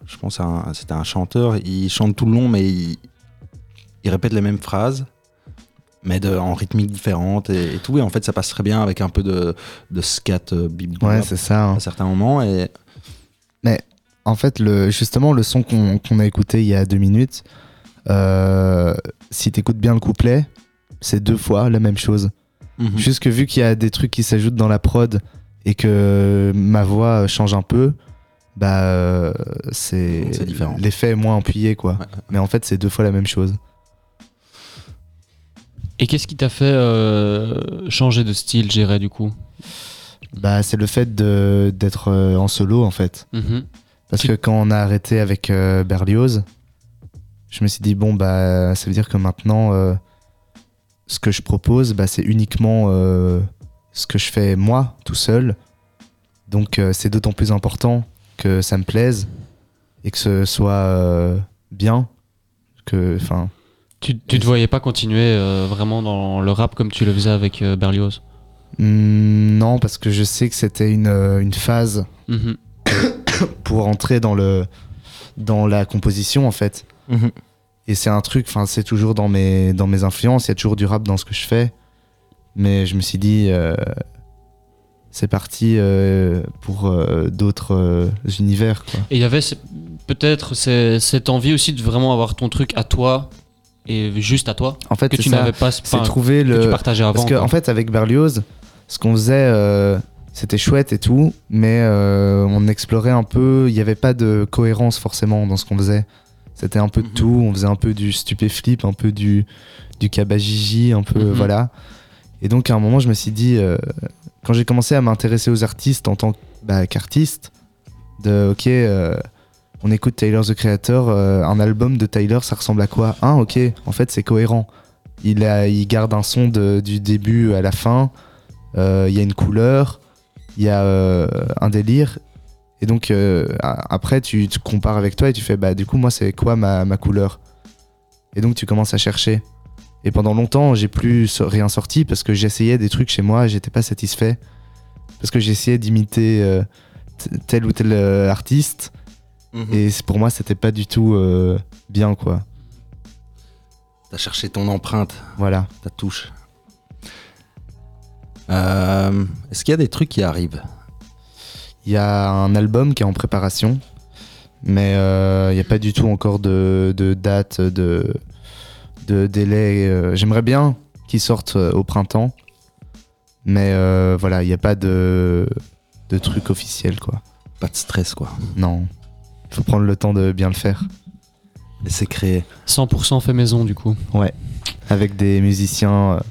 B: Je pense un- c'était un chanteur, il chante tout le long, mais il, il répète les mêmes phrases, mais de, en rythmique différente et, et tout. Et en fait, ça passe très bien avec un peu de, de scat euh, bebop
C: Ouais, c'est ça. hein.
B: à certains moments. Et
C: En fait, le, justement, le son qu'on a écouté il y a deux minutes, euh, si t'écoutes bien le couplet, c'est deux fois la même chose.
B: Mhm.
C: Juste que vu qu'il y a des trucs qui s'ajoutent dans la prod et que ma voix change un peu, bah euh, c'est
B: C'est différent.
C: L'effet est moins appuyé, quoi.
B: Ouais.
C: Mais en fait, c'est deux fois la même chose.
E: Et qu'est-ce qui t'a fait euh, changer de style, j'irais, du coup?
C: Bah, c'est le fait de- d'être euh, en solo, en fait.
E: Mhm.
C: Parce
E: Tu-
C: que quand on a arrêté avec euh, Berlioz, je me suis dit, bon, bah, ça veut dire que maintenant, euh, ce que je propose, bah, c'est uniquement euh, ce que je fais moi, tout seul. Donc, euh, c'est d'autant plus important que ça me plaise et que ce soit euh, bien. Que, enfin,
E: Tu, tu te voyais pas continuer euh, vraiment dans le rap comme tu le faisais avec euh, Berlioz?
C: Hmm, non, parce que je sais que c'était une, euh, une phase
E: Mhm.
C: pour entrer dans, le, dans la composition, en fait.
B: Mhm.
C: Et c'est un truc, enfin, c'est toujours dans mes, dans mes influences, il y a toujours du rap dans ce que je fais. Mais je me suis dit, euh, c'est parti euh, pour euh, d'autres univers. Quoi.
E: Et il y avait peut-être ce- cette envie aussi de vraiment avoir ton truc à toi et juste à toi
C: En fait,
E: que tu n'avais pas
C: c'est trouver
E: que
C: le.
E: tu partageais avant.
C: Parce que,
E: quoi.
C: en fait, avec Berlioz, ce qu'on faisait, c'était chouette et tout, mais euh, on explorait un peu, il n'y avait pas de cohérence forcément dans ce qu'on faisait. C'était un peu de
B: Mhm.
C: tout, on faisait un peu du stupéflip, un peu du, du kabajiji, un peu,
E: Mhm.
C: voilà. Et donc, à un moment, je me suis dit, euh, quand j'ai commencé à m'intéresser aux artistes en tant bah, qu'artiste, de, ok, euh, on écoute Tyler the Creator, euh, un album de Tyler, ça ressemble à quoi? Ah, ok, en fait, c'est cohérent. Il, a, il garde un son de- du début à la fin, il y a une couleur, il y a un délire. Et donc, euh, après, tu te compares avec toi et tu fais, bah, du coup, moi, c'est quoi ma, ma couleur? Et donc, tu commences à chercher. Et pendant longtemps, j'ai plus rien sorti parce que j'essayais des trucs chez moi, j'étais pas satisfait. Parce que j'essayais d'imiter euh, tel ou tel euh, artiste.
B: Mhm.
C: Et pour moi, c'était pas du tout bien, quoi.
B: T'as cherché ton empreinte,
C: Voilà.
B: ta touche. Est-ce qu'il y a des trucs qui arrivent?
C: Il y a un album qui est en préparation, mais euh, il n'y a pas du tout encore de, de date, de, de délai. euh, J'aimerais bien qu'il sorte euh, au printemps, mais euh, voilà, il n'y a pas de, de truc officiel, quoi.
B: Pas de stress, quoi.
C: Non. Il faut prendre le temps de bien le faire.
B: Laissez créer.
E: 100% fait maison du coup.
C: Avec des musiciens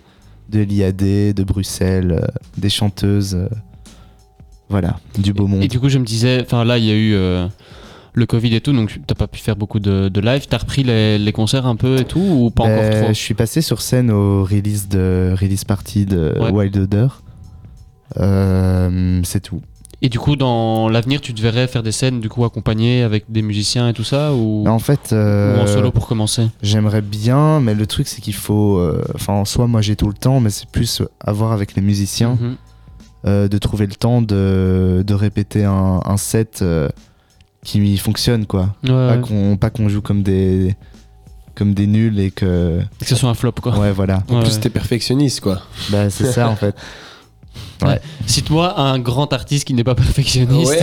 C: de l'IAD, de Bruxelles, des chanteuses. Euh, voilà, du beau monde.
E: Et du coup, je me disais, enfin là, il y a eu euh, le Covid et tout, donc t'as pas pu faire beaucoup de, de live. T'as repris les, les concerts un peu et tout ou pas
G: Ben,
E: encore trop?
G: Je suis passé sur scène au release de release party de
E: Ouais.
G: Wild Odor. Euh, c'est tout.
E: Et du coup, dans l'avenir, tu te verrais faire des scènes du coup accompagnées avec des musiciens et tout ça ou,
G: Mais en fait,
E: ou
G: euh,
E: en solo pour commencer?
G: j'aimerais bien, mais le truc c'est qu'il faut. euh, Enfin, en soi, moi j'ai tout le temps, mais c'est plus à voir avec les musiciens
E: Mhm.
G: euh, de trouver le temps de, de répéter un, un set euh, qui fonctionne, quoi.
E: Ouais,
G: Pas
E: ouais.
G: qu'on pas qu'on joue comme des comme des nuls et que
E: Que ce soit un flop quoi.
G: ouais voilà.
D: En
E: Ouais,
D: plus,
E: ouais.
D: t'es perfectionniste, quoi.
G: Bah c'est ça en fait.
E: Cite-moi un grand artiste qui n'est pas perfectionniste.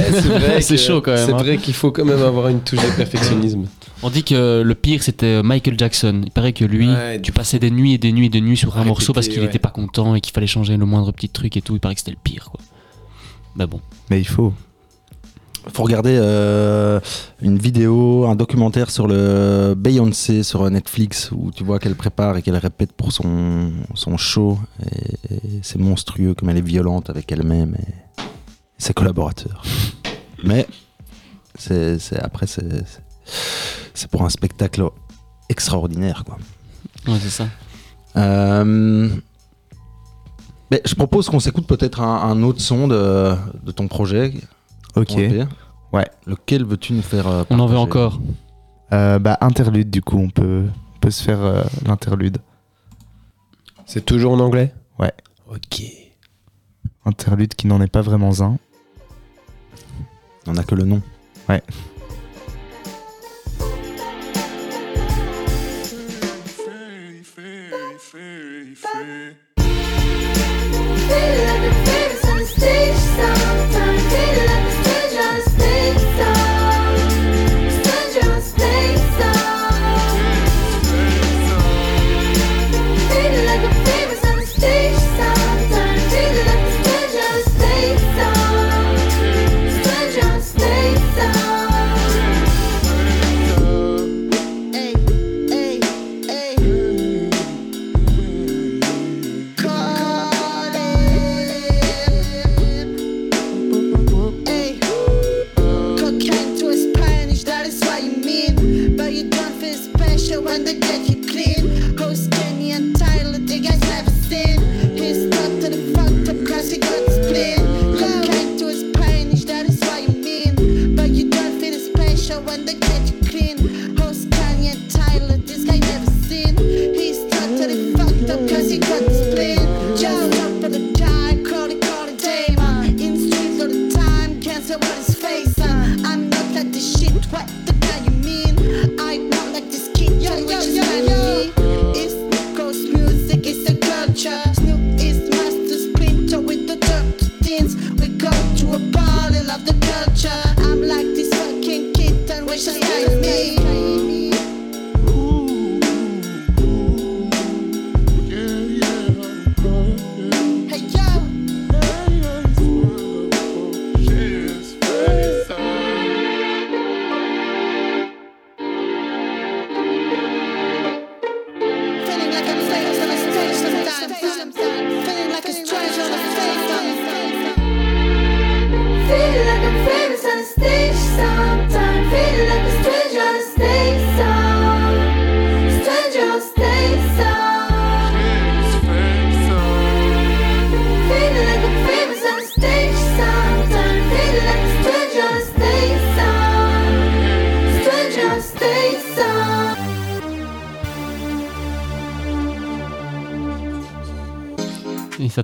E: c'est chaud quand même.
D: C'est
E: hein.
D: vrai qu'il faut quand même avoir une touche de perfectionnisme.
E: On dit que le pire c'était Michael Jackson. Il paraît que lui,
D: Ouais,
E: tu passais des nuits et des nuits et des nuits sur un
D: Répéter,
E: morceau parce qu'il
D: ouais.
E: était pas content et qu'il fallait changer le moindre petit truc et tout. Il paraît que c'était le pire quoi. Mais bon.
G: Mais il faut.
B: Faut regarder euh, une vidéo, un documentaire sur le Beyoncé sur Netflix où tu vois qu'elle prépare et qu'elle répète pour son, son show. Et, et c'est monstrueux comme elle est violente avec elle-même et ses collaborateurs. Mais c'est, après, c'est, c'est- c'est pour un spectacle extraordinaire. Quoi.
E: Ouais, c'est ça.
B: Euh, mais je propose qu'on s'écoute peut-être un, un autre son de, de ton projet.
G: Ok. Ouais.
B: Lequel veux-tu nous faire euh,
E: On en veut encore.
G: Euh, bah interlude du coup on peut on peut se faire euh, l'interlude.
D: C'est toujours en anglais?
G: Ouais.
D: Ok.
G: Interlude qui n'en est pas vraiment un.
B: On n'a que le nom.
G: Ouais.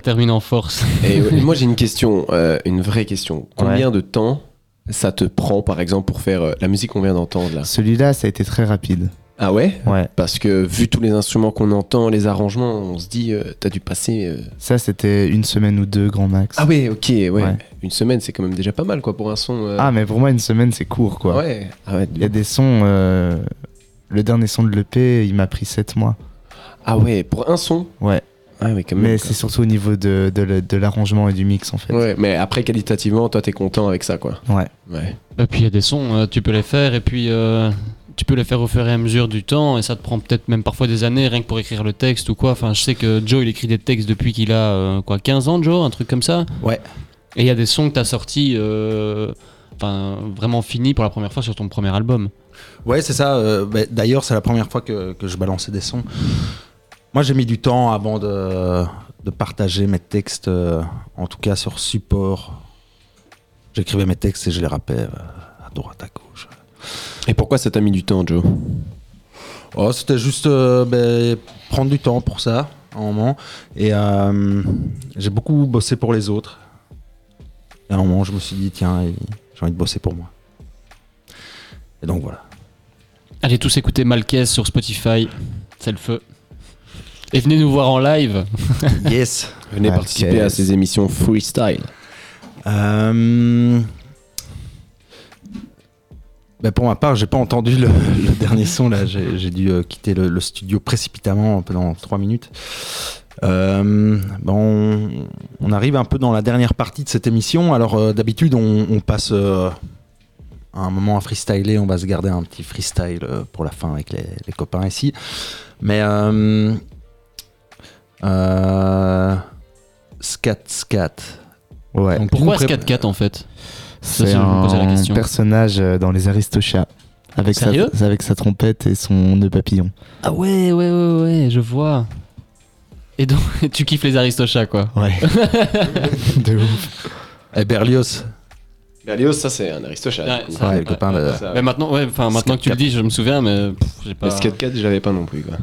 E: Termine en force.
D: Et ouais, moi, j'ai une question, euh, une vraie question. Combien de temps ça te prend, par exemple, pour faire euh, la musique qu'on vient d'entendre là?
G: Celui-là ça a été très rapide.
D: Ah ouais?
G: Ouais.
D: Parce que vu tous les instruments qu'on entend, les arrangements, on se dit, euh, t'as dû passer. euh,
G: Ça c'était une semaine ou deux grand max.
D: Ah ouais, ok, ouais.
G: Ouais.
D: Une semaine, c'est quand même déjà pas mal, quoi, pour un son. euh,
G: Ah mais pour moi une semaine c'est court quoi.
D: Ouais. Ah ouais,
G: Il y a des sons. euh, Le dernier son de l'EP il m'a pris 7 mois.
D: Ah ouais, pour un son?
G: Ouais.
D: Ah ouais, quand même.
G: Mais c'est surtout au niveau de, de, l'arrangement et du mix en fait.
D: Ouais, mais après, qualitativement, toi, t'es content avec ça, quoi.
G: Ouais.
D: Ouais.
E: Et puis il y a des sons, euh, tu peux les faire et puis euh, tu peux les faire au fur et à mesure du temps et ça te prend peut-être même parfois des années rien que pour écrire le texte ou quoi. Enfin, je sais que Joe il écrit des textes depuis qu'il a euh, quoi 15 ans, Joe, un truc comme ça.
B: Ouais.
E: Et il y a des sons que t'as sortis euh, enfin, vraiment fini pour la première fois sur ton premier album.
B: Ouais, c'est ça. euh, bah, D'ailleurs, c'est la première fois que, que je balançais des sons. Moi, j'ai mis du temps avant de, de partager mes textes, euh, en tout cas sur support. J'écrivais mes textes et je les rappais euh, à droite, à gauche.
D: Et pourquoi ça t'a mis du temps, Joe?
B: Oh, c'était juste euh, ben, prendre du temps pour ça, à un moment. Et euh, j'ai beaucoup bossé pour les autres. Et à un moment, je me suis dit, tiens, j'ai envie de bosser pour moi. Et donc voilà.
E: Allez tous écouter Malquez sur Spotify, c'est le feu. Et venez nous voir en live.
B: Yes.
D: Venez participer à ces émissions freestyle.
B: Euh, ben, pour ma part, j'ai pas entendu le, le dernier son là. J'ai j'ai dû euh, quitter le, le studio précipitamment pendant 3 minutes. Euh, ben, on, on arrive un peu dans la dernière partie de cette émission. Alors euh, d'habitude, on, on passe euh, un moment à freestyler. On va se garder un petit freestyle euh, pour la fin avec les, les copains ici. Mais euh, scat scat.
C: Ouais.
B: Donc,
E: Pourquoi
B: pré-
E: 4 en fait?
C: C'est
E: je la
C: un personnage euh, dans les Aristochats. Avec sa,
E: Sérieux?
C: avec sa trompette et son nœud papillon.
E: Ah ouais, ouais, ouais, ouais, je vois. Et donc, tu kiffes les Aristochats quoi.
C: Ouais. de ouf.
B: Et Berlioz.
D: Berlioz, ça c'est un Aristochat.
E: Ouais, ça,
B: Ouais, le copain de-
D: Ça,
E: Mais maintenant, ouais, enfin maintenant que tu le dis, je me souviens, mais j'ai pas.
D: Le skate 4, j'avais pas non plus quoi.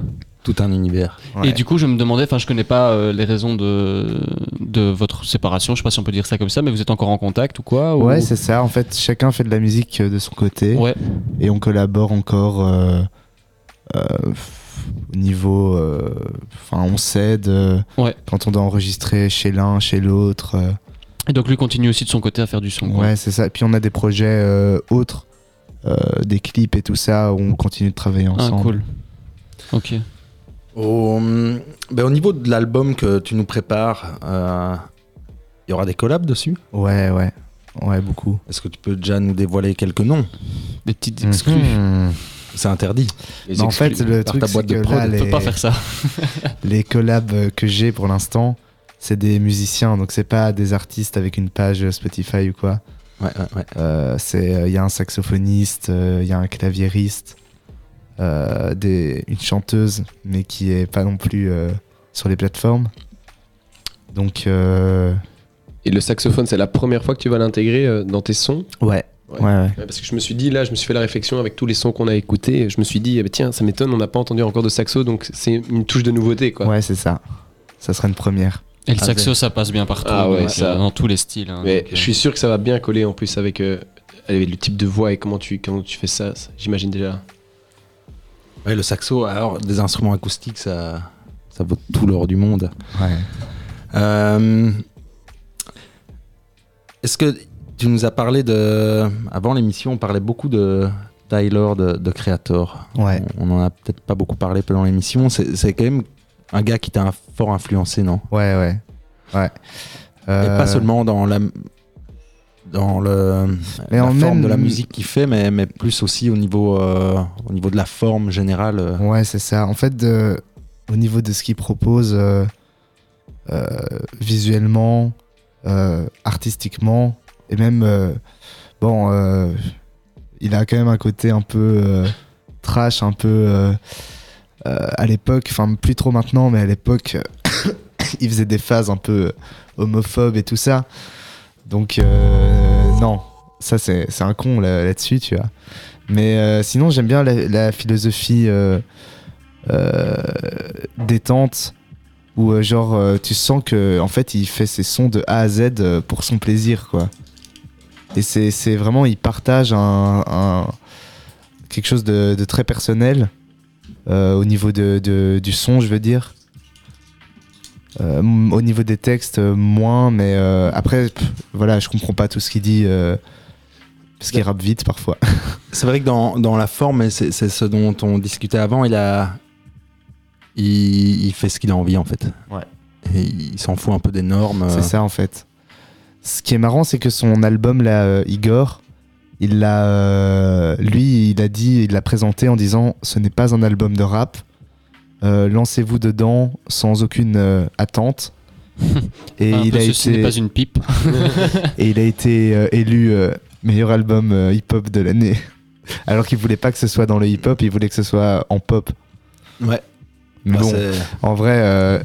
B: Tout un univers.
C: Ouais.
E: Et du coup, je me demandais, enfin, je connais pas euh, les raisons de de votre séparation. Je sais pas si on peut dire ça comme ça, mais vous êtes encore en contact ou quoi ou-
C: Ouais, c'est ça. En fait, chacun fait de la musique euh, de son côté.
E: Ouais.
C: Et on collabore encore euh, euh, au niveau. euh, Enfin, on s'aide euh,
E: Ouais.
C: quand on doit enregistrer chez l'un, chez l'autre. euh,
E: Et donc lui continue aussi de son côté à faire du son. quoi.
C: ouais, c'est ça. Et puis on a des projets euh, autres, euh, des clips et tout ça, où on continue de travailler
E: Ah
C: ensemble.
E: cool. Ok.
B: Au, ben, au niveau de l'album que tu nous prépares, euh, il y aura des collabs dessus?
C: Ouais, ouais. Ouais, beaucoup.
B: Est-ce que tu peux déjà nous dévoiler quelques noms?
E: Des petites exclus.
C: Mhm.
B: C'est interdit.
D: Les
C: en fait, le truc,
B: ta boîte de
C: que
B: prod,
C: là,
B: on
E: On peut
C: les,
E: pas faire ça.
C: les collabs euh, que j'ai pour l'instant, c'est des musiciens, donc c'est pas des artistes avec une page Spotify ou quoi.
B: Ouais, ouais, ouais.
C: Euh, c'est il y a un saxophoniste, il y a un claviériste, euh, des, une chanteuse, mais qui est pas non plus euh, sur les plateformes. Donc euh,
D: Et le saxophone, c'est la première fois que tu vas l'intégrer euh, dans tes sons?
C: Ouais,
D: Ouais.
C: ouais, ouais.
D: Ouais, Parce que je me suis dit, là, je me suis fait la réflexion avec tous les sons qu'on a écoutés. Je me suis dit, eh ben, tiens, ça m'étonne, on n'a pas entendu encore de saxo, donc c'est une touche de nouveauté, quoi.
C: Ouais, c'est ça. Ça serait une première.
E: Et le
B: Ah,
E: saxo, ça passe bien partout.
D: Ah ouais,
E: donc,
D: ça.
E: dans tous les styles. hein,
D: Mais
E: donc, euh,
D: je suis sûr que ça va bien coller en plus avec, euh, avec le type de voix et comment tu, comment tu fais ça, ça, j'imagine déjà.
B: Ouais, le saxo, alors des instruments acoustiques, ça, ça vaut tout l'or du monde.
C: Ouais.
B: Euh, Est-ce que tu nous as parlé de. Avant l'émission, on parlait beaucoup de Tyler, de, de Creator.
C: Ouais.
B: On on en a peut-être pas beaucoup parlé pendant l'émission. C'est quand même un gars qui t'a fort influencé, non?
C: Ouais, ouais. Ouais.
B: Et
C: Euh,
B: pas seulement dans la dans le
C: Mais
B: la
C: en
B: forme
C: même-
B: de la musique qu'il fait, mais, mais plus aussi au niveau euh, au niveau de la forme générale. euh.
C: Ouais, c'est ça. En fait, de- au niveau de ce qu'il propose, euh, euh, visuellement, artistiquement, et même, bon, il a quand même un côté un peu trash, un peu à l'époque, enfin plus trop maintenant, mais à l'époque, il faisait des phases un peu homophobes et tout ça. Donc, euh, non, ça c'est un con là- là-dessus, tu vois. Mais euh, sinon, j'aime bien la, philosophie euh, euh, détente où genre tu sens que en fait il fait ses sons de A à Z pour son plaisir quoi. Et c'est vraiment il partage un, quelque chose de, très personnel au niveau du son je veux dire. Euh, au niveau des textes euh, moins mais euh, après pff, voilà je comprends pas tout ce qu'il dit parce qu'il rappe vite parfois.
B: C'est vrai que dans, dans la forme, c'est ce dont on discutait avant, il a. Il, il fait ce qu'il a envie en fait.
C: Ouais.
B: Et il s'en fout un peu des normes.
C: C'est ça en fait. Ce qui est marrant, c'est que son album là, Igor, il l'a, euh, lui, il a dit, il l'a présenté en disant, ce n'est pas un album de rap. Euh, Lancez-vous dedans sans aucune euh, attente. Et il a
E: ceci
C: été,
E: pas une pipe.
C: et il a été euh, élu euh, meilleur album euh, hip-hop de l'année. Alors qu'il voulait pas que ce soit dans le hip-hop, il voulait que ce soit en pop.
B: Ouais.
C: Mais
B: Bah,
C: bon, en vrai, euh,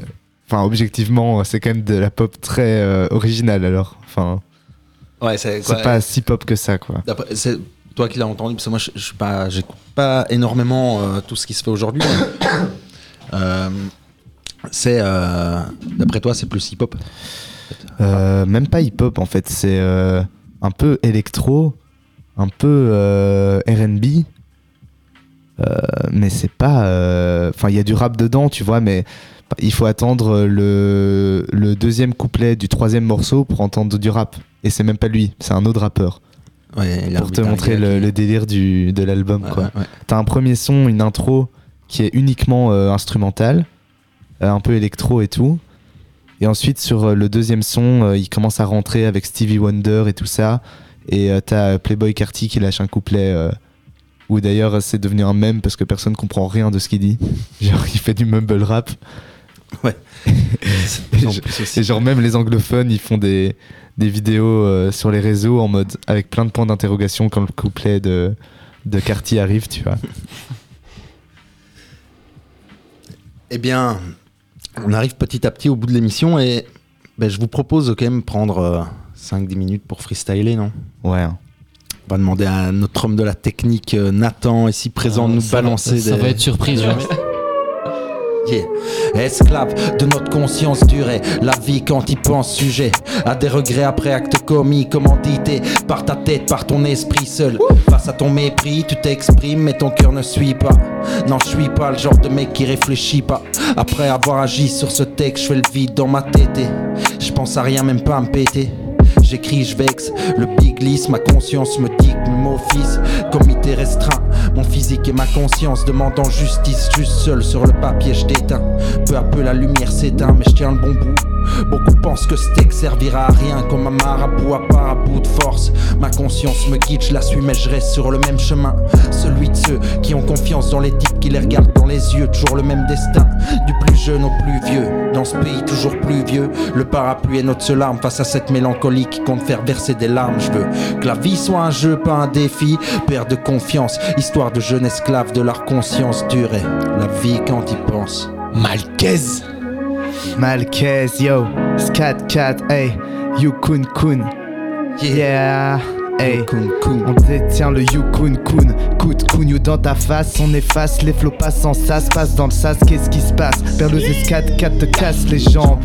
C: enfin objectivement, c'est quand même de la pop très euh, originale alors. Enfin,
B: ouais, c'est
C: pas si pop que ça quoi.
B: Toi qui l'as entendu, parce que moi je, je suis pas, j'écoute pas énormément euh, tout ce qui se fait aujourd'hui. euh, c'est euh, d'après toi, c'est plus hip-hop?
C: Euh, même pas hip-hop en fait, c'est un peu électro, un peu R&B, mais c'est pas. Enfin, il y a du rap dedans, tu vois, mais il faut attendre le, le deuxième couplet du troisième morceau pour entendre du rap. Et c'est même pas lui, c'est un autre rappeur.
B: Ouais,
C: Pour te montrer
B: qui-
C: le, délire du, de l'album,
B: Ouais,
C: quoi.
B: ouais.
C: T'as un premier son, une intro qui est uniquement euh, instrumentale, euh, un peu électro et tout. Et ensuite, sur euh, le deuxième son, il commence à rentrer avec Stevie Wonder et tout ça. Et t'as Playboy Carty qui lâche un couplet où d'ailleurs c'est devenu un mème parce que personne comprend rien de ce qu'il dit. Genre, il fait du mumble rap.
B: Ouais.
C: et, genre, même les anglophones, ils font des, des vidéos euh, sur les réseaux en mode avec plein de points d'interrogation quand le couplet de, de Carty arrive, tu vois.
B: Eh bien, on arrive petit à petit au bout de l'émission et ben, je vous propose de quand même prendre euh, 5-10 minutes pour freestyler, non?
C: Ouais.
B: On va demander à notre homme de la technique, euh, Nathan, ici présent, de nous
E: Ça va-
B: balancer
E: Ça
B: des...
E: va être surprise, jamais.
B: Esclave de notre conscience durée, la vie quand il pense sujet à des regrets après actes commis, commandité par ta tête, par ton esprit seul. Face à ton mépris, tu t'exprimes, mais ton cœur ne suit pas. Non, je suis pas le genre de mec qui réfléchit pas. Après avoir agi sur ce texte, je fais le vide dans ma tête. et Je pense à rien, même pas à me péter. J'écris, je vexe, le big glisse, ma conscience me mes mots fils. Comité restreint, mon physique et ma conscience demandant justice. Juste seul sur le papier, je déteins. Peu à peu la lumière s'éteint, mais je tiens le bon bout. Beaucoup pensent que ce texte servira à rien, comme un marabout à part à bout de force. Ma conscience me guide, je la suis, mais je reste sur le même chemin. Celui de ceux qui ont confiance dans les types qui les regardent dans les yeux, toujours le même destin. Du plus jeune au plus vieux, dans ce pays toujours plus vieux. Le parapluie est notre seule arme face à cette mélancolie qui compte faire verser des larmes. Je veux que la vie soit un jeu, pas un défi. Père de confiance, histoire de jeunes esclaves de leur conscience dure. et La vie quand ils pensent.
C: Malquez Malquez, yo Scat cat, hey Yukun kun Yeah Hey
B: Kun, kun.
C: On détient le Yukun kun Coup de kun you dans ta face On efface les flots passants Ça se passe dans le sas Qu'est-ce qui se passe? Perleuse 4 4 te casse les jambes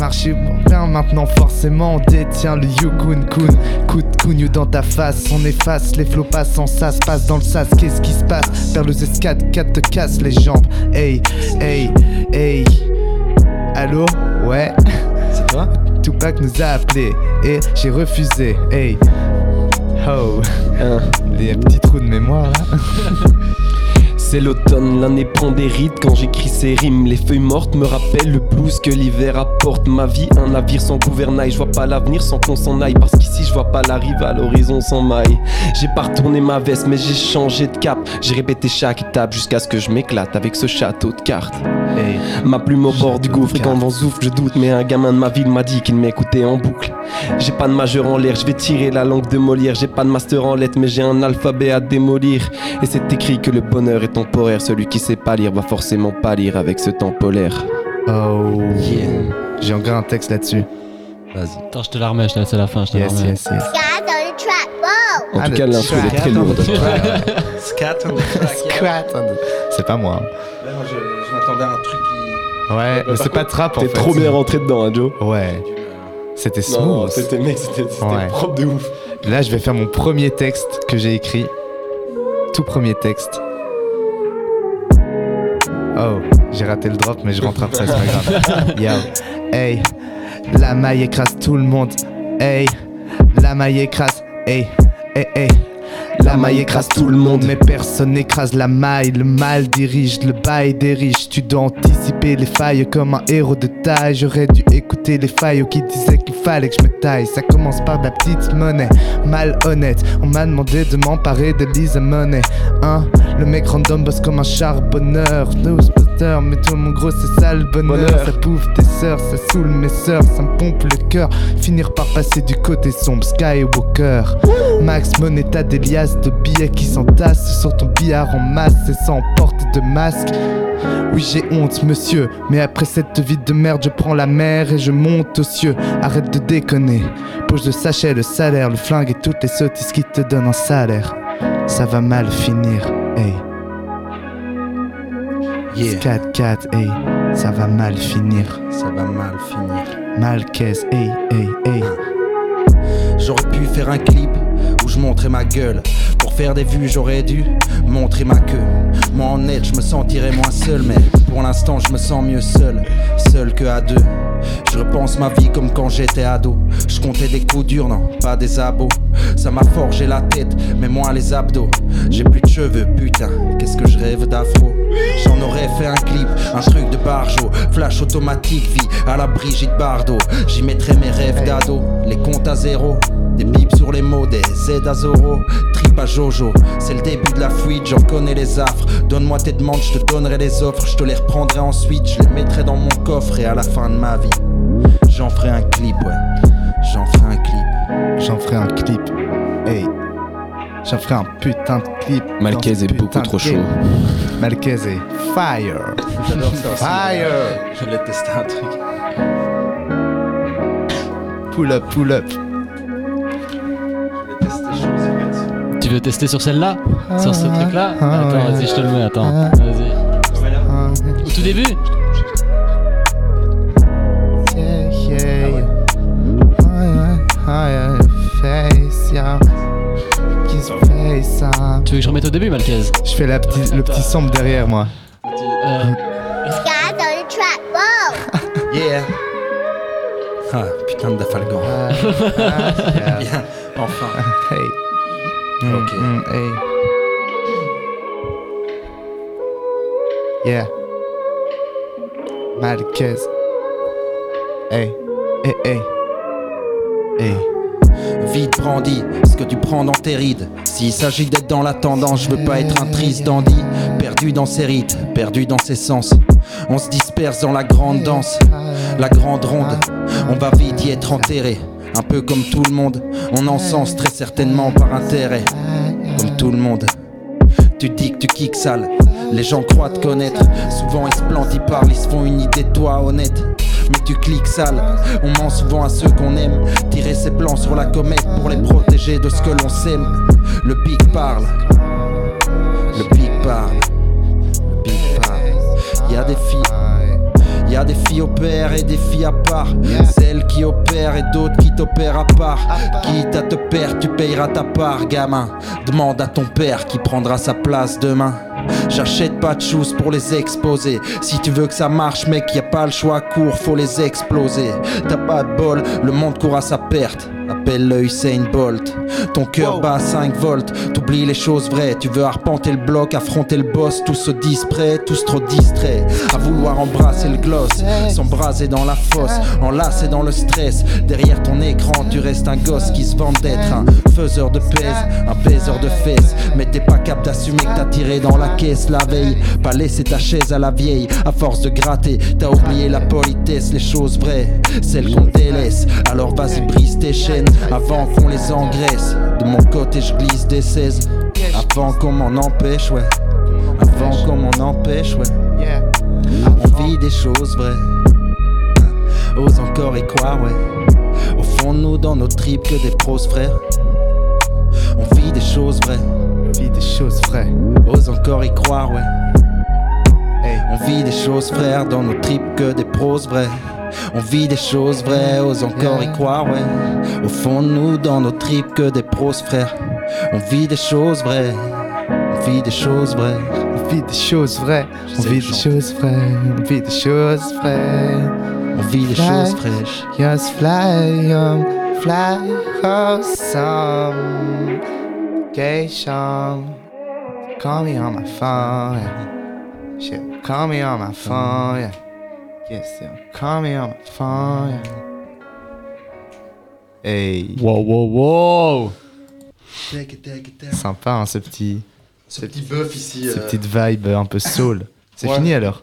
C: Marcher bien maintenant forcément On détient le Yukun kun Coup de you dans ta face On efface les flots passants Ça se passe dans le sas Qu'est-ce qui se passe? Perleuse 4 4 te casse les jambes Hey Hey Hey Allô? Ouais
B: C'est toi?
C: Tupac nous a appelé et j'ai refusé. Hey. Oh. Les petits trous de mémoire là.
D: C'est l'automne, l'année prend des rides quand j'écris ces rimes. Les feuilles mortes me rappellent le blues que l'hiver apporte. Ma vie, un navire sans gouvernail. Je vois pas l'avenir sans qu'on s'en aille. Parce qu'ici, je vois pas la rive à l'horizon sans maille. J'ai pas retourné ma veste, mais j'ai changé de cap. J'ai répété chaque étape jusqu'à ce que je m'éclate avec ce château de cartes.
C: Hey.
D: Ma plume au bord du gouffre et quand vent souffle, je doute. Mais un gamin de ma ville m'a dit qu'il m'écoutait en boucle. J'ai pas de majeur en l'air, je vais tirer la langue de Molière. J'ai pas de master en lettres, mais j'ai un alphabet à démolir. Et c'est écrit que le bonheur est temporaire. Celui qui sait pas lire va forcément pas lire avec ce temps polaire.
C: Oh. J'ai encore un texte là-dessus.
B: Vas-y.
E: Attends, je te la remets, je te laisse à la fin, je te la
C: Yes,
E: remets.
C: yes, yes.
D: En
C: Ah,
D: tout cas, l'instru
C: track.
D: est très lourde.
B: Scat on the yeah.
C: C'est pas moi.
B: Ouais, moi, je, je m'attendais à un truc qui.
C: Ouais, mais c'est pas trap en
D: T'es
C: fait.
D: trop bien rentré dedans, hein, Joe.
C: Ouais. C'était
D: Non,
C: smooth.
D: c'était mec, c'était c'était
C: Ouais.
D: propre de ouf.
C: Là, je vais faire mon premier texte que j'ai écrit. Tout premier texte. Oh, j'ai raté le drop, mais je rentre après, c'est pas grave. Yo, hey, la maille écrase tout le monde. Hey, la maille écrase. Hey, hey, hey. La maille écrase tout le monde, mais personne n'écrase la maille. Le mal dirige le bail des riches. Tu dois anticiper les failles comme un héros de taille. J'aurais dû écouter les failles qui disaient qu'il fallait que je me taille. Ça commence par de la petite monnaie, malhonnête. On m'a demandé de m'emparer de Lisa Money. Hein, le mec random bosse comme un charbonneur. Master, mais toi mon gros c'est ça le bonheur.
D: Bonheur.
C: Ça bouffe tes sœurs, ça saoule mes sœurs, ça me pompe le cœur. Finir par passer du côté sombre, Skywalker. Max Moneta des liasses de billets qui s'entassent sur ton billard en masse et sans porte de masque. Oui j'ai honte monsieur, mais après cette vie de merde je prends la mer et je monte aux cieux. Arrête de déconner, poche de sachet, le salaire, le flingue et toutes les sottises qui te donnent un salaire. Ça va mal finir, hey.
B: Yeah,
C: 4-4, hey, ça va mal finir.
B: ça va mal finir.
C: Mal caisse, hey, hey, hey.
B: J'aurais pu faire un clip où je montrais ma gueule. Faire des vues, j'aurais dû montrer ma queue. Moi en net, je me sentirais moins seul, mais pour l'instant, je me sens mieux seul. Seul que à deux. Je repense ma vie comme quand j'étais ado. Je comptais des coups durs, non, pas des abos. Ça m'a forgé la tête, mais moins les abdos. J'ai plus de cheveux, putain, qu'est-ce que je rêve d'afro? J'en aurais fait un clip, un truc de barjo. Flash automatique, vie à la Brigitte Bardot. J'y mettrais mes rêves d'ado, les comptes à zéro. Des bips sur les mots, des Z à Zoro, trip à Jojo. C'est le début de la fuite, j'en connais les affres. Donne-moi tes demandes, je te donnerai les offres. Je te les reprendrai ensuite, je les mettrai dans mon coffre. Et à la fin de ma vie, j'en ferai un clip, ouais. J'en ferai un clip.
C: J'en ferai un clip, hey. J'en ferai un putain de clip.
D: Malquez est beaucoup trop chaud.
C: Malquez est fire.
B: J'adore ça aussi.
C: Fire.
B: Je voulais tester un truc.
C: Pull up, pull up.
E: Tu veux tester sur celle-là Sur ce truc-là
C: ah,
E: Attends,
C: ouais.
E: vas-y, je te le mets, attends.
C: Ah.
E: Vas-y.
C: Ah,
E: Au tout début
C: yeah, yeah, yeah. Ah, yeah, yeah, face, yeah. Kiss face.
E: Tu veux que je remette au début, Malquez
C: Je fais la petite, le petit sample derrière moi.
E: Euh,
H: Guys on the track, whoa!
B: Yeah. Ah, putain de Dafalgan.
C: Ah, yeah.
B: Enfin.
C: Hey. Mm,
B: Ok.
C: mm, hey. Yeah. Marquez. Hey. Hey, hey. Hey.
B: Vite brandi, ce que tu prends dans tes rides. S'il s'agit d'être dans la tendance, je veux pas être un triste dandy. Perdu dans ses rites, perdu dans ses sens. On se disperse dans la grande danse, la grande ronde. On va vite y être enterré. Un peu comme tout le monde, on encense très certainement par intérêt. Comme tout le monde. Tu dis que tu kicks sale, les gens croient te connaître. Souvent ils se plantent, ils parlent, ils se font une idée de toi honnête. Mais tu cliques sale, on ment souvent à ceux qu'on aime. Tirer ses plans sur la comète pour les protéger de ce que l'on sème. Le pic parle, le pic parle, le pic parle. Y a des filles. Y a des filles au père et des filles à part. Celles qui opèrent et d'autres qui t'opèrent à part. Quitte à te perdre, tu payeras ta part, gamin. Demande à ton père qui prendra sa place demain. J'achète pas de choses pour les exposer. Si tu veux que ça marche, mec, y a pas le choix, court, faut les exploser. T'as pas de bol, le monde court à sa perte. Appelle le Usain Bolt. Ton cœur bat à 5 volts. T'oublies les choses vraies. Tu veux arpenter le bloc, affronter le boss. Tous se disent prêts, tous trop distraits. À vouloir embrasser le gloss. S'embraser dans la fosse. Enlacé dans le stress. Derrière ton écran, tu restes un gosse qui se vante d'être un faiseur de pèse. Un baiseur de fesses. Mais t'es pas capable d'assumer que t'as tiré dans la caisse la veille. Pas laisser ta chaise à la vieille. À force de gratter, t'as oublié la politesse, les choses vraies. Celles qu'on délaisse. Alors vas-y, brise tes chaînes avant qu'on les engraisse. De mon côté, je glisse des 16 avant qu'on m'en empêche, ouais. Avant qu'on m'en empêche, ouais. On vit des choses vraies. Ose encore y croire, ouais. Au fond, de nous, dans nos tripes, que des pros frères. On vit des choses vraies.
C: Vie des choses vraies.
B: Ose encore y croire, ouais.
C: Hey.
B: On vit des choses frères dans nos tripes que des pros vrais. On vit des choses vraies, ose encore y croire, ouais. Au fond de nous, dans nos tripes que des pros frères. On vit des choses vraies. On vit des choses vraies.
C: On vit des choses vraies. On vit des choses vraies. On vit des choses vraies.
B: On vit des choses fraîches.
C: Just fly, um, fly awesome. Geisha. Call me on my phone. yeah. Shit, call me on my phone. Yeah. Yes, yeah. Call me on. Yeah. Hey,
E: Wow, wow, wow
C: sympa hein, ce petit,
B: Ce petit bœuf ici.
C: ces
B: euh,
C: petites vibes un peu soul. C'est
B: Ouais.
C: fini alors